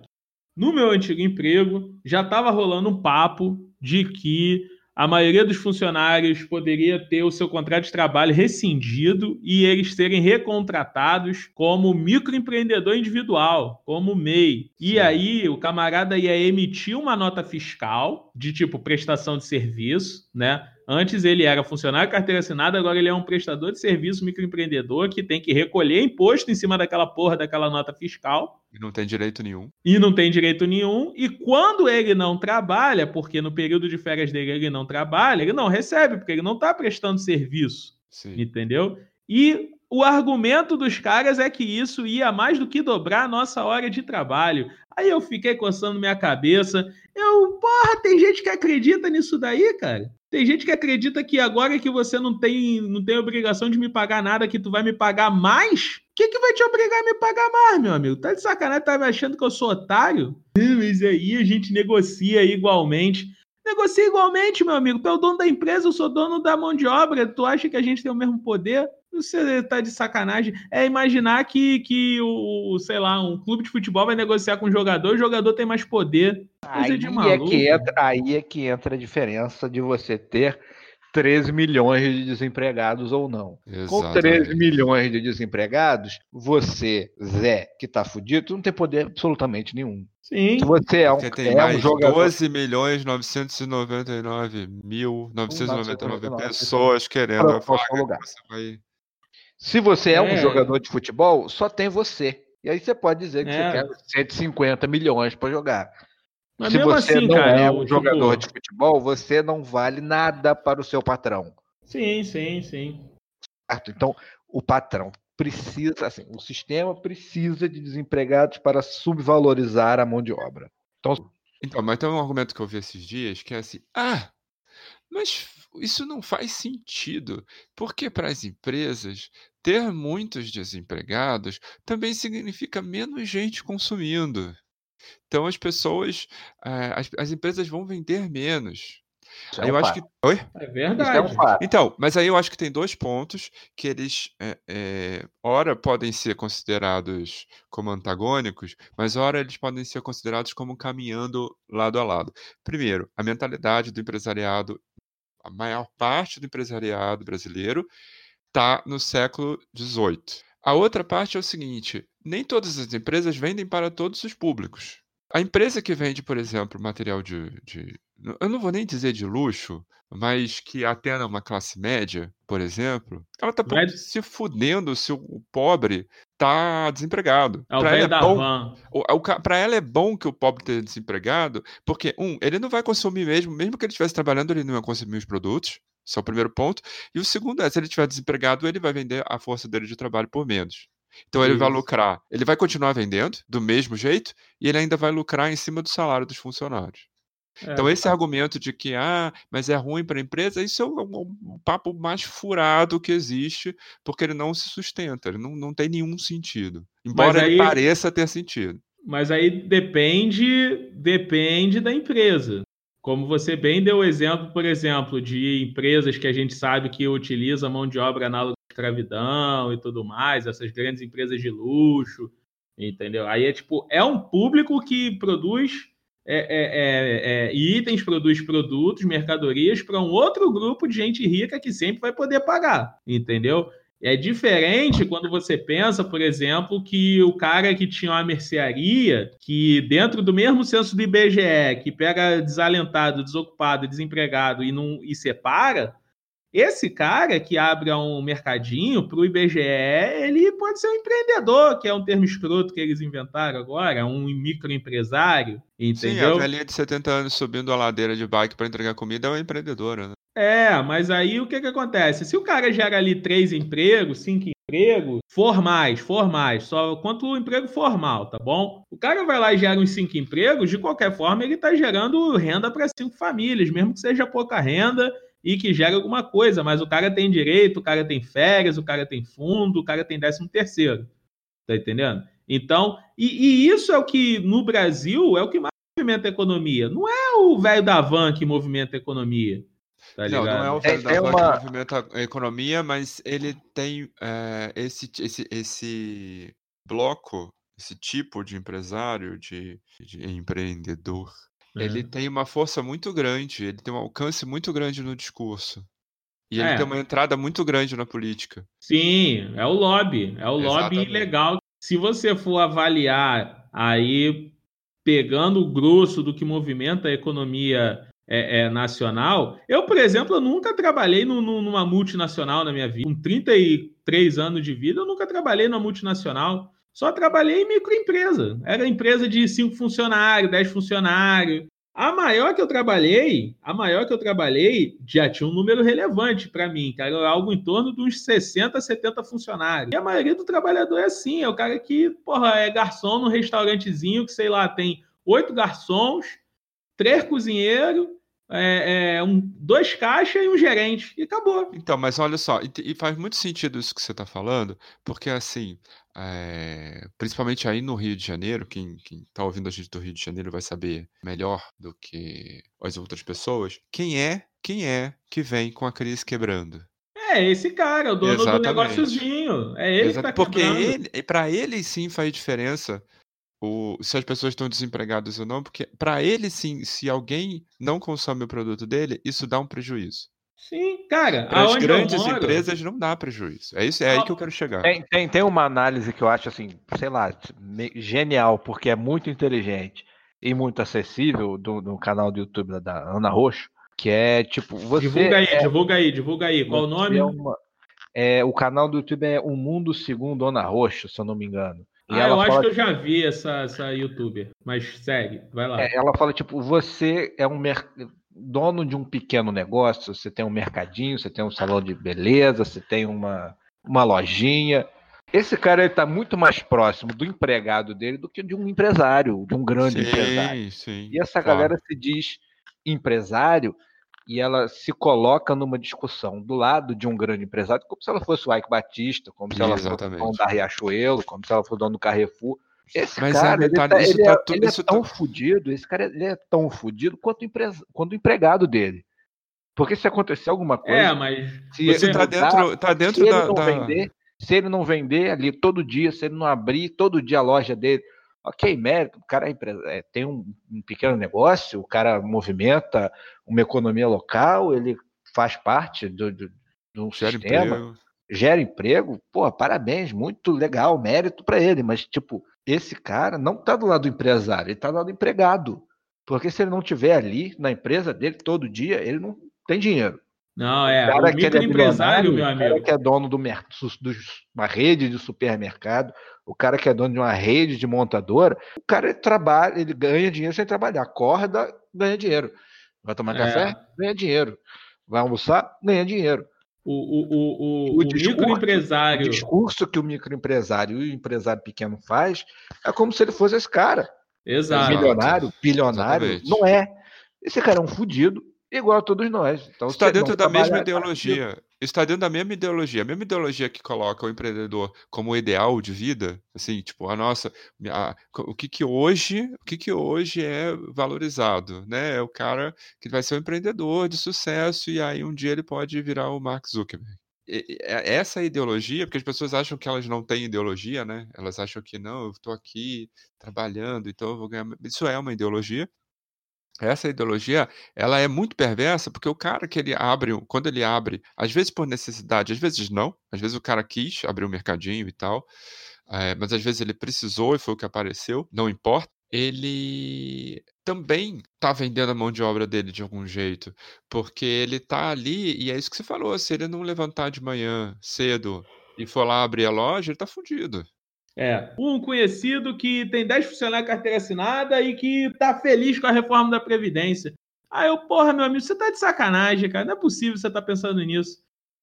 No meu antigo emprego, já estava rolando um papo de que a maioria dos funcionários poderia ter o seu contrato de trabalho rescindido e eles serem recontratados como microempreendedor individual, como MEI. E Sim. aí o camarada ia emitir uma nota fiscal de tipo prestação de serviço, né? Antes ele era funcionário carteira assinada, agora ele é um prestador de serviço microempreendedor que tem que recolher imposto em cima daquela porra daquela nota fiscal E não tem direito nenhum. e não tem direito nenhum. E quando ele não trabalha, porque no período de férias dele ele não trabalha, ele não recebe, porque ele não está prestando serviço, Sim. entendeu? E o argumento dos caras é que isso ia mais do que dobrar a nossa hora de trabalho. Aí eu fiquei coçando minha cabeça. Eu, porra, tem gente que acredita nisso daí, cara. Tem gente que acredita que agora que você não tem, não tem obrigação de me pagar nada, que tu vai me pagar mais? O que, que vai te obrigar a me pagar mais, meu amigo? Tá de sacanagem, tá me achando que eu sou otário? Mas aí a gente negocia igualmente. Negocia igualmente, meu amigo. Tu é o dono da empresa, eu sou dono da mão de obra. Tu acha que a gente tem o mesmo poder? Você tá de sacanagem. É imaginar que, que o, sei lá, um clube de futebol vai negociar com o jogador, o jogador tem mais poder. Coisa Aí de é, maluco. entra, aí é que entra a diferença de você ter 13 milhões de desempregados ou não. Com 13 Exatamente. milhões de desempregados, você, Zé, que tá fudido, não tem poder absolutamente nenhum. Sim. Se você é um, Porque tem é um mais jogador. 12 milhões 999 mil 999 999 pessoas querendo a vaga lugar. que você vai... Se você é, um É. jogador de futebol, só tem você. E aí você pode dizer que É. você quer 150 milhões para jogar. Mas Se você assim, não cara, é eu, um tipo, jogador de futebol, você não vale nada para o seu patrão. Sim, sim, sim. certo? Então, o patrão precisa, assim, o sistema precisa de desempregados para subvalorizar a mão de obra. Então, Então, mas tem um argumento que eu vi esses dias que é assim: ah, mas isso não faz sentido, porque para as empresas ter muitos desempregados também significa menos gente consumindo. Então as pessoas, eh, as, as empresas vão vender menos. isso Aí é eu um acho fato. que. Oi? É Isso é um verdade. Então, mas aí eu acho que tem dois pontos que eles, é, é, ora, podem ser considerados como antagônicos, mas ora eles podem ser considerados como caminhando lado a lado. Primeiro, a mentalidade do empresariado, a maior parte do empresariado brasileiro está no século XVIII. A outra parte é o seguinte: nem todas as empresas vendem para todos os públicos. A empresa que vende, por exemplo, material de, de- eu não vou nem dizer de luxo, mas que atenda uma classe média, por exemplo, ela está Mas- se fudendo se o pobre está desempregado. É o Pra ela da bom- para ela é bom que o pobre esteja desempregado, porque, um, ele não vai consumir mesmo, mesmo que ele estivesse trabalhando, ele não vai consumir os produtos. Esse é o primeiro ponto. E o segundo é, se ele estiver desempregado, ele vai vender a força dele de trabalho por menos. Então ele vai lucrar, ele vai continuar vendendo do mesmo jeito e ele ainda vai lucrar em cima do salário dos funcionários. É, Então esse argumento de que ah, mas é ruim para a empresa, isso é um, um papo mais furado que existe, porque ele não se sustenta, ele não, não tem nenhum sentido. Embora ele aí- pareça ter sentido. Mas aí depende, depende da empresa. Como você bem deu o exemplo, por exemplo, de empresas que a gente sabe que utilizam mão de obra análoga escravidão e tudo mais, essas grandes empresas de luxo, entendeu? Aí é tipo, é um público que produz é, é, é, é, itens, produz produtos, mercadorias para um outro grupo de gente rica que sempre vai poder pagar, entendeu? É diferente quando você pensa, por exemplo, que o cara que tinha uma mercearia, que dentro do mesmo censo do IBGE, que pega desalentado, desocupado, desempregado e não e separa, esse cara que abre um mercadinho para o IBGE, ele pode ser um empreendedor, que é um termo escroto que eles inventaram agora, um microempresário, Sim, a entendeu? velhinha de 70 anos subindo a ladeira de bike para entregar comida é uma empreendedora, né? É, mas aí o que que acontece? Se o cara gera ali três empregos, cinco empregos, formais, formais, só quanto o emprego formal, tá bom? O cara vai lá e gera uns cinco empregos, de qualquer forma ele tá gerando renda para cinco famílias, mesmo que seja pouca renda e que gere alguma coisa, mas o cara tem direito, o cara tem férias, o cara tem fundo, o cara tem décimo terceiro, tá entendendo? Então, e, e isso é o que no Brasil é o que mais movimenta a economia. Não é o velho da van que movimenta a economia. Tá Não, ligado? não é o velho da tem van uma- que movimenta a economia, mas ele tem é, esse, esse, esse bloco, esse tipo de empresário, de, de empreendedor, ele tem uma força muito grande, ele tem um alcance muito grande no discurso. E ele É. tem uma entrada muito grande na política. Sim, é o lobby. É o lobby Exatamente. legal. Se você for avaliar aí, pegando o grosso do que movimenta a economia é, é, nacional, eu, por exemplo, eu nunca trabalhei num- num- numa multinacional na minha vida. Com 33 anos de vida, eu nunca trabalhei numa multinacional. Só trabalhei em microempresa. Era empresa de 5 funcionários, 10 funcionários. A maior que eu trabalhei, a maior que eu trabalhei, já tinha um número relevante para mim, cara, algo em torno de uns 60, 70 funcionários. E a maioria do trabalhador é assim, é o cara que, porra, é garçom num restaurantezinho que, sei lá, tem oito garçons, três cozinheiros, é, é, um, dois caixas e um gerente. E acabou. Então, mas olha só, e, e faz muito sentido isso que você está falando, porque assim, é, principalmente aí no Rio de Janeiro, quem, quem tá ouvindo a gente do Rio de Janeiro vai saber melhor do que as outras pessoas, quem é, quem é que vem com a crise quebrando? É esse cara, o dono do Exatamente. negóciozinho. É ele Exato, que tá porque para ele sim faz diferença o, se as pessoas estão desempregadas ou não, porque para ele sim, se alguém não consome o produto dele, isso dá um prejuízo. Sim, cara. Para as grandes moro- empresas não dá prejuízo. É isso, é aí que eu quero chegar. Tem, tem, tem uma análise que eu acho assim, sei lá, genial, porque é muito inteligente e muito acessível do, no canal do YouTube da- da Ana Roxo, que é tipo, você. Divulga aí, é, divulga aí, divulga aí. Qual o nome? é uma- é, o canal do YouTube é O Mundo Segundo Ana Roxo, se eu não me engano. E Ah, ela eu acho fala que eu já vi essa, essa youtuber. Mas segue, vai lá. É, ela fala, tipo, você é um mer- dono de um pequeno negócio, você tem um mercadinho, você tem um salão de beleza, você tem uma, uma lojinha. Esse cara ele tá muito mais próximo do empregado dele do que de um empresário, de um grande empresário. Sim, sim. E essa claro. galera se diz empresário e ela se coloca numa discussão do lado de um grande empresário, como se ela fosse o Ike Batista, como se ela fosse o Exatamente. dono da Riachuelo, como se ela fosse o dono do Carrefour. Esse Mas é, cara, ele, Natália, tá- isso ele tá é, ele é isso tá- tão fudido, esse cara ele é tão fudido quanto, o empre- quanto o empregado dele. Porque se acontecer alguma coisa, É, mas se Você ele tá mudar, dentro, tá dentro se da, ele não da- vender, se ele não vender ali todo dia, se ele não abrir todo dia a loja dele, ok, mérito, o cara é é, tem um, um pequeno negócio, o cara movimenta uma economia local, ele faz parte do, do, de um gera sistema, emprego. gera emprego, pô, parabéns, muito legal, mérito para ele, mas tipo, esse cara não tá do lado do empresário, ele tá do lado do empregado. Porque se ele não tiver ali na empresa dele todo dia, ele não tem dinheiro. Não, é. O cara O que ele é microempresário, meu bilionário, o cara amigo. que é dono do de uma rede de supermercado, o cara que é dono de uma rede de montadora, o cara trabalha, ele ganha dinheiro sem trabalhar. Acorda, ganha dinheiro. Vai tomar É. café, ganha dinheiro. Vai almoçar, ganha dinheiro. O, o, o, o, O o discurso- microempresário. O discurso que o microempresário e o empresário pequeno faz é como se ele fosse esse cara. Exato. Milionário, bilionário. Exatamente. Não é. Esse cara é um fudido, igual a todos nós. Então, Está dentro da mesma ideologia. Está dentro da mesma ideologia. A mesma ideologia que coloca o empreendedor como ideal de vida, assim, tipo, a nossa, a- o que que hoje, o que que hoje é valorizado, né? É o cara que vai ser um empreendedor de sucesso e aí um dia ele pode virar o Mark Zuckerberg. É- Essa ideologia, porque as pessoas acham que elas não têm ideologia, né? Elas acham que não, eu estou aqui trabalhando, então eu vou ganhar. Isso é uma ideologia. Essa ideologia, ela é muito perversa, porque o cara que ele abre, quando ele abre, às vezes por necessidade, às vezes não, às vezes o cara quis abrir um mercadinho e tal, eh, mas às vezes ele precisou e foi o que apareceu, não importa. Ele também está vendendo a mão de obra dele de algum jeito, porque ele está ali, e é isso que você falou, se ele não levantar de manhã cedo e for lá abrir a loja, ele está fudido. É. Um conhecido que tem 10 funcionários carteira assinada e que tá feliz com a reforma da Previdência. Aí eu, porra, meu amigo, você tá de sacanagem, cara. Não é possível você tá pensando nisso.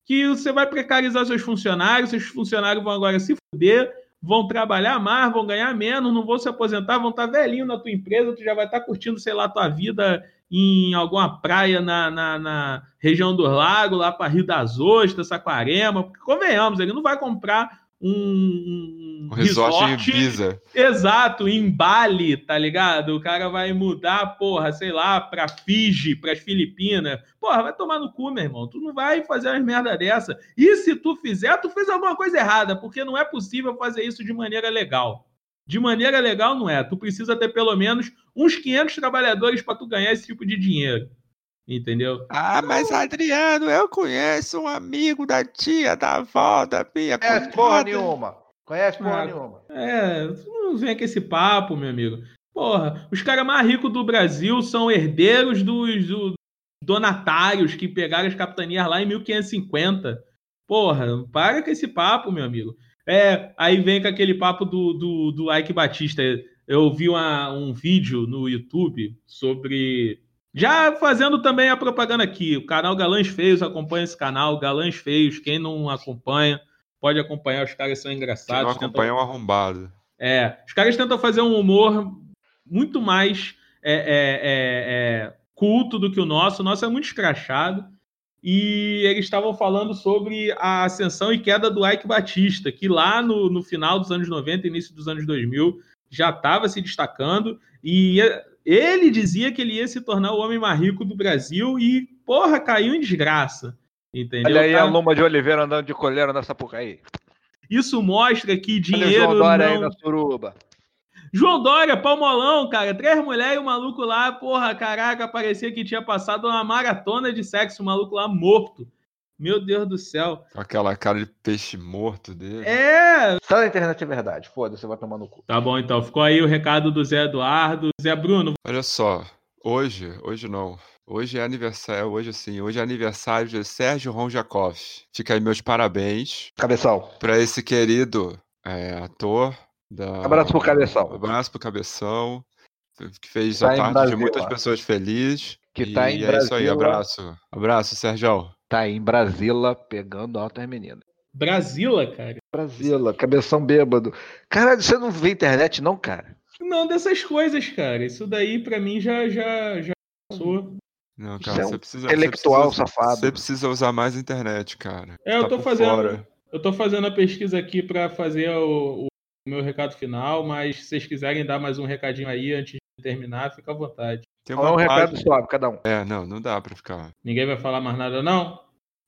Que você vai precarizar seus funcionários, seus funcionários vão agora se fuder, vão trabalhar mais, vão ganhar menos, não vão se aposentar, vão estar velhinho na tua empresa, tu já vai estar curtindo, sei lá, tua vida em alguma praia na, na, na região do lago, lá para Rio das Ostras, Saquarema, porque convenhamos, ele não vai comprar um, Um resort em Ibiza. Exato, em Bali, tá ligado? O cara vai mudar, porra, sei lá, pra Fiji, pras Filipinas. Porra, vai tomar no cu, meu irmão. Tu não vai fazer umas merda dessa. E se tu fizer, tu fez alguma coisa errada, porque não é possível fazer isso de maneira legal. De maneira legal, não é. Tu precisa ter pelo menos uns 500 trabalhadores para tu ganhar esse tipo de dinheiro. Entendeu? Ah, mas Adriano, eu conheço um amigo da tia, da avó, da minha Conhece porra nenhuma. Conhece porra Ah, nenhuma. É, tu não vem com esse papo, meu amigo. Porra, os caras mais ricos do Brasil são herdeiros dos do- donatários que pegaram as capitanias lá em 1550. Porra, para com esse papo, meu amigo. É, aí vem com aquele papo do, do, do Ike Batista. Eu vi uma- um vídeo no YouTube sobre. Já fazendo também a propaganda aqui. O canal Galãs Feios, acompanha esse canal. Galãs Feios, quem não acompanha, pode acompanhar. Os caras são Quem engraçados. não tentam- acompanha é um arrombado. é, os caras tentam fazer um humor muito mais é, é, é, é, culto do que o nosso. O nosso é muito escrachado. E eles estavam falando sobre a ascensão e queda do Ike Batista, que lá no, no final dos anos 90, início dos anos 2000, já estava se destacando. E ia- ele dizia que ele ia se tornar o homem mais rico do Brasil e, porra, caiu em desgraça. Entendeu? Olha aí a Tá? Luma de Oliveira andando de colheira na Sapucaí. Isso mostra que Olha o dinheiro João Dória aí não... na suruba. João Dória, palmolão, cara. Três mulheres e o maluco lá, porra, caraca, parecia que tinha passado uma maratona de sexo, o maluco lá morto. Meu Deus do céu. Com aquela cara de peixe morto dele. É. Só na internet é verdade. Foda-se, vai tomar no cu. Tá bom, então. Ficou aí o recado do Zé Eduardo. Zé Bruno, Olha só, hoje, hoje não. Hoje é aniversário, hoje sim, hoje é aniversário de Sérgio Ronjakov. Fica aí meus parabéns Cabeção. para esse querido é, ator. Da... Abraço pro Cabeção. Abraço pro Cabeção, que fez Tá a tarde de Brasília. muitas pessoas felizes. Que e tá em é isso aí, abraço. Abraço, Sérgio. Tá aí em Brasília pegando altas meninas. Brasila, cara. Brasília, cabeção bêbado. Caralho, você não vê internet, não, cara? Não dessas coisas, cara. Isso daí pra mim já já já passou. Não, cara, é um você precisa. intelectual você precisa, safado. Você precisa usar mais internet, cara. É, eu Tá tô fazendo- fora. Eu tô fazendo a pesquisa aqui pra fazer o, o meu recado final, mas se vocês quiserem dar mais um recadinho aí antes de terminar, fica à vontade. Tem Fala um uma recado página- suave, cada um. É, não, não dá pra ficar. Ninguém vai falar mais nada, não?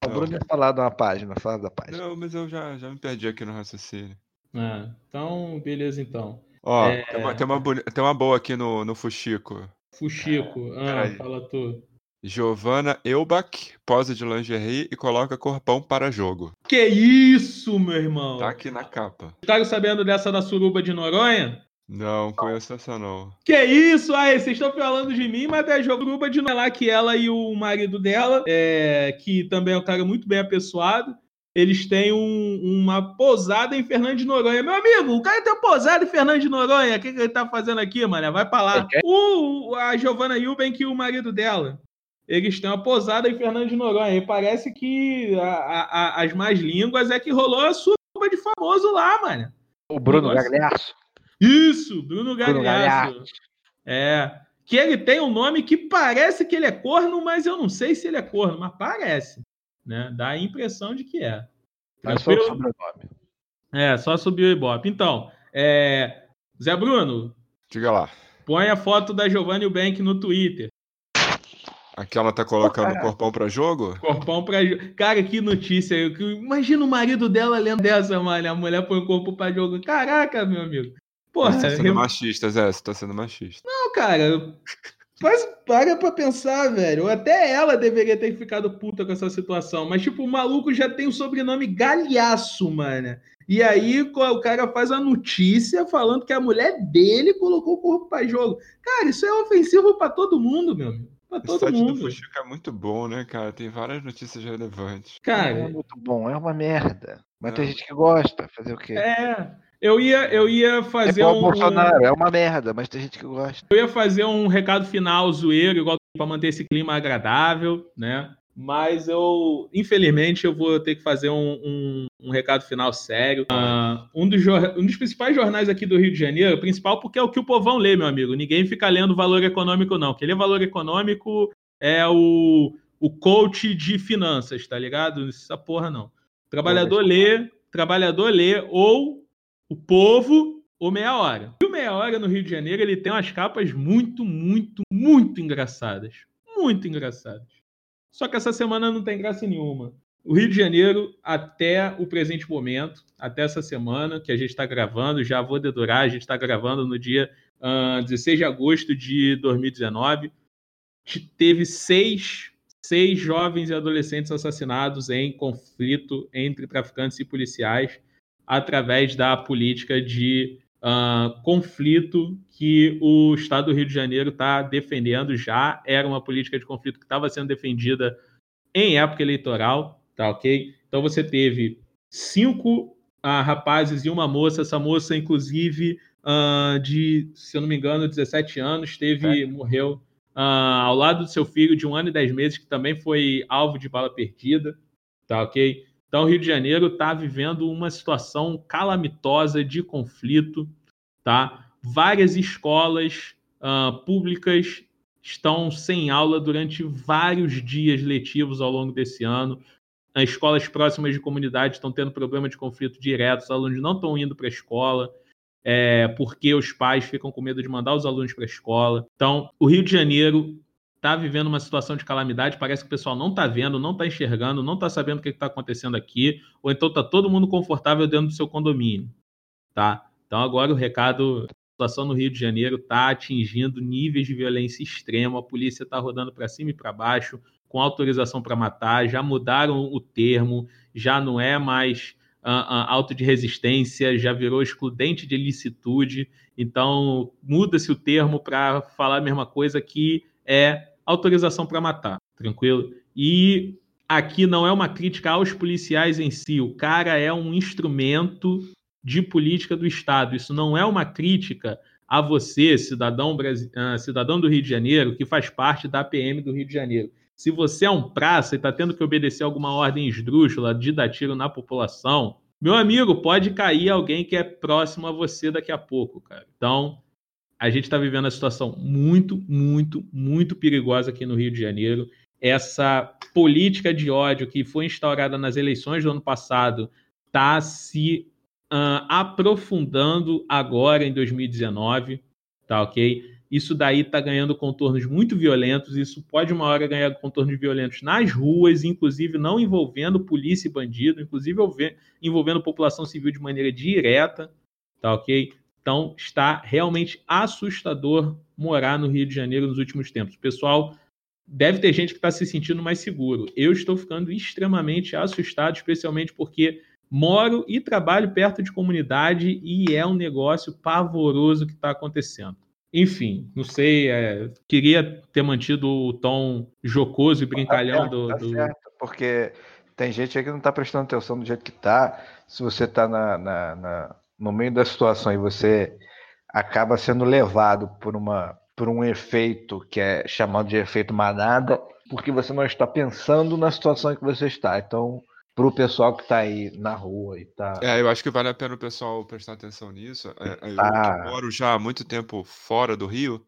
O Bruno ia falar de uma página, fala da página. Não, mas eu já, já me perdi aqui no raciocínio. Ah, então, beleza então. Ó, É. tem, uma, tem, uma tem uma boa aqui no, no Fuxico. Fuxico, ah, peraí. fala tu. Giovanna Eubach, pose de lingerie e coloca corpão para jogo. Que isso, meu irmão? Tá aqui na capa. Ficaram sabendo dessa da suruba de Noronha? Não, conheço essa não. Que isso? Aí, vocês estão falando de mim, mas é suruba de Noronha lá que ela e o marido dela, é, que também é um cara muito bem apessoado, eles têm um- uma posada em Fernando de Noronha. Meu amigo, o cara tem uma posada em Fernando de Noronha. O que, que ele tá fazendo aqui, mano? Vai pra lá. Quem? O, a Giovanna Eubank e o marido dela. Eles têm uma posada em Fernando de Noronha. E parece que a- a- a- as más línguas é que rolou a suruba de famoso lá, mano. O Bruno Gagliasso. Isso, Bruno Bruno Gagliasso. É. Que ele tem um nome que parece que ele é corno, mas eu não sei se ele é corno, mas parece. Né? Dá a impressão de que é. Mas só o Tranquilo? sobrenome. É, só subiu o Ibope. Então, é... Zé Bruno, Diga lá. põe a foto da Giovanni Eubank no Twitter. Aqui ela tá colocando cara. corpão pra jogo? Corpão pra. Cara, que notícia. Imagina o marido dela lendo dessa, mano. A mulher põe o corpo pra jogo. Caraca, meu amigo. Porra, Você tá sendo re- machista, Zé. Você tá sendo machista. Não, cara. Mas para pra pensar, velho. Até ela deveria ter ficado puta com essa situação. Mas, tipo, o maluco já tem o sobrenome Galhaço, mano. E aí o cara faz a notícia falando que a mulher dele colocou o corpo pra jogo. Cara, isso é ofensivo pra todo mundo, meu amigo. Pra O todo site do mundo. Fuxico é muito bom, né, cara? Tem várias notícias relevantes. Não é Cara, muito bom, é uma merda. Mas tem Não. gente que gosta. Fazer o quê? é. Eu ia, eu ia É fazer o um. Bolsonaro, é uma merda, mas tem gente que gosta. Eu ia fazer um recado final zoeiro, igual para manter esse clima agradável, né? Mas eu, infelizmente, eu vou ter que fazer um, um- um recado final sério. Ah, um, dos um dos principais jornais aqui do Rio de Janeiro, principal porque é o que o povão lê, meu amigo. Ninguém fica lendo valor econômico, não. Quem lê valor econômico é o, o coach de finanças, tá ligado? Essa porra não. Trabalhador lê, trabalhador lê, ou o povo, ou meia hora. E o meia hora no Rio de Janeiro, ele tem umas capas muito, muito, muito engraçadas. Muito engraçadas. Só que essa semana não tem graça nenhuma. O Rio de Janeiro, até o presente momento, até essa semana que a gente está gravando, já vou dedurar, a gente está gravando no dia uh, 16 de agosto de 2019, teve seis, seis jovens e adolescentes assassinados em conflito entre traficantes e policiais através da política de uh, conflito que o Estado do Rio de Janeiro está defendendo. Já era uma política de conflito que estava sendo defendida em época eleitoral, tá ok? Então você teve cinco uh, rapazes e uma moça. Essa moça, inclusive, uh, de, se eu não me engano, 17 anos, teve, é. morreu ao lado do seu filho de um ano e dez meses, que também foi alvo de bala perdida, tá ok? Então, o Rio de Janeiro está vivendo uma situação calamitosa de conflito, tá? Várias escolas uh, públicas estão sem aula durante vários dias letivos ao longo desse ano. As escolas próximas de comunidade estão tendo problema de conflito direto, os alunos não estão indo para a escola. É, porque os pais ficam com medo de mandar os alunos para a escola. Então, o Rio de Janeiro está vivendo uma situação de calamidade, parece que o pessoal não está vendo, não está enxergando, não está sabendo o que está acontecendo aqui, ou então está todo mundo confortável dentro do seu condomínio, tá? Então agora o recado, a situação no Rio de Janeiro está atingindo níveis de violência extrema, a polícia está rodando para cima e para baixo, com autorização para matar, já mudaram o termo, já não é mais uh, uh, auto de resistência, já virou excludente de ilicitude, então muda-se o termo para falar a mesma coisa que é autorização para matar, tranquilo? E aqui não é uma crítica aos policiais em si, o cara é um instrumento de política do Estado. Isso não é uma crítica a você, cidadão, uh, cidadão do Rio de Janeiro, que faz parte da PM do Rio de Janeiro. Se você é um praça e está tendo que obedecer alguma ordem esdrúxula de dar tiro na população, meu amigo, pode cair alguém que é próximo a você daqui a pouco, cara. Então, a gente está vivendo uma situação muito, muito, muito perigosa aqui no Rio de Janeiro. Essa política de ódio que foi instaurada nas eleições do ano passado está se uh, aprofundando agora em 2019, tá ok? Isso daí está ganhando contornos muito violentos. Isso pode uma hora ganhar contornos violentos nas ruas, inclusive não envolvendo polícia e bandido, inclusive envolvendo população civil de maneira direta, tá ok? Então, está realmente assustador morar no Rio de Janeiro nos últimos tempos. O pessoal deve ter gente que está se sentindo mais seguro. Eu estou ficando extremamente assustado, especialmente porque moro e trabalho perto de comunidade e é um negócio pavoroso que está acontecendo. Enfim, não sei, é, queria ter mantido o tom jocoso e brincalhão tá certo, do, tá do... Certo, porque tem gente aí que não está prestando atenção do jeito que está. Se você está na, na, na no meio da situação e você acaba sendo levado por uma por um efeito que é chamado de efeito manada, porque você não está pensando na situação em que você está. Então, para o pessoal que está aí na rua e está. É, eu acho que vale a pena o pessoal prestar atenção nisso. É, eu ah. moro já há muito tempo fora do Rio.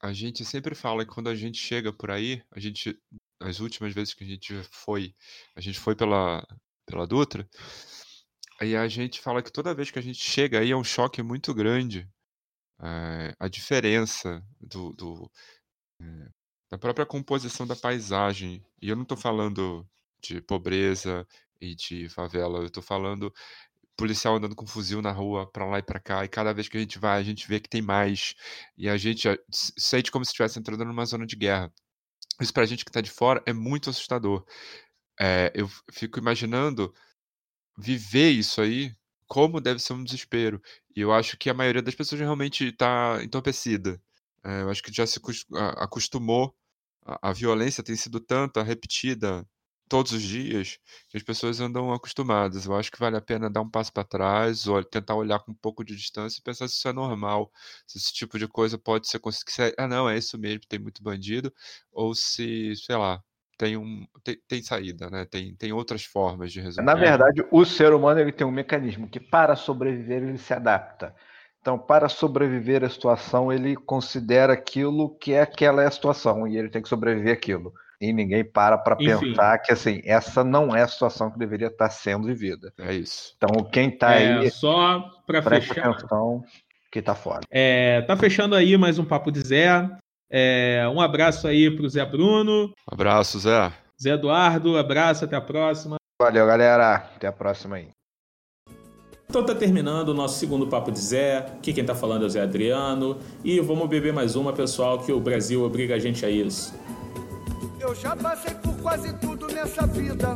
A gente sempre fala que quando a gente chega por aí, a gente, as últimas vezes que a gente foi, a gente foi pela, pela Dutra, Aí a gente fala que toda vez que a gente chega aí é um choque muito grande. É, a diferença do, do é, da própria composição da paisagem. E eu não estou falando de pobreza e de favela, eu estou falando policial andando com fuzil na rua para lá e para cá, e cada vez que a gente vai, a gente vê que tem mais, e a gente sente como se estivesse entrando numa zona de guerra. Isso para a gente que está de fora é muito assustador. É, eu fico imaginando viver isso aí, como deve ser um desespero. E eu acho que a maioria das pessoas realmente está entorpecida. É, eu acho que já se acostumou. A, a violência tem sido tanta, repetida todos os dias, que as pessoas andam acostumadas. Eu acho que vale a pena dar um passo para trás, ou tentar olhar com um pouco de distância e pensar se isso é normal, se esse tipo de coisa pode ser conseguido. Ah, não, é isso mesmo, tem muito bandido, ou se, sei lá, tem, um, tem, tem, saída, né? Tem, tem outras formas de resolver. Na verdade, o ser humano ele tem um mecanismo que, para sobreviver, ele se adapta. Então, para sobreviver à situação, ele considera aquilo que é aquela é a situação e ele tem que sobreviver aquilo. E ninguém para para pensar que assim essa não é a situação que deveria estar sendo vivida. É isso. Então, quem está é, aí, só para fechar, atenção que está fora. É, tá fechando aí mais um papo de Zé. É, um abraço aí para o Zé Bruno. Um abraço, Zé. Zé Eduardo, abraço, até a próxima. Valeu, galera. Até a próxima aí. Então tá terminando o nosso segundo Papo de Zé. Aqui quem tá falando é o Zé Adriano. E vamos beber mais uma, pessoal, que o Brasil obriga a gente a isso. Eu já passei por quase tudo nessa vida.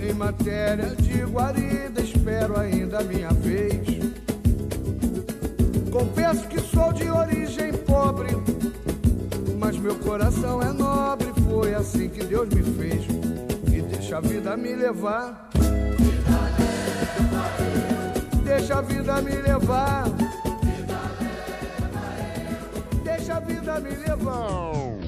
Em matéria de guarida, espero ainda a minha vez. Confesso que sou de origem pobre, mas meu coração é nobre. Foi assim que Deus me fez. E deixa a vida me levar. Deixa a vida me levar. Deixa a vida me levar.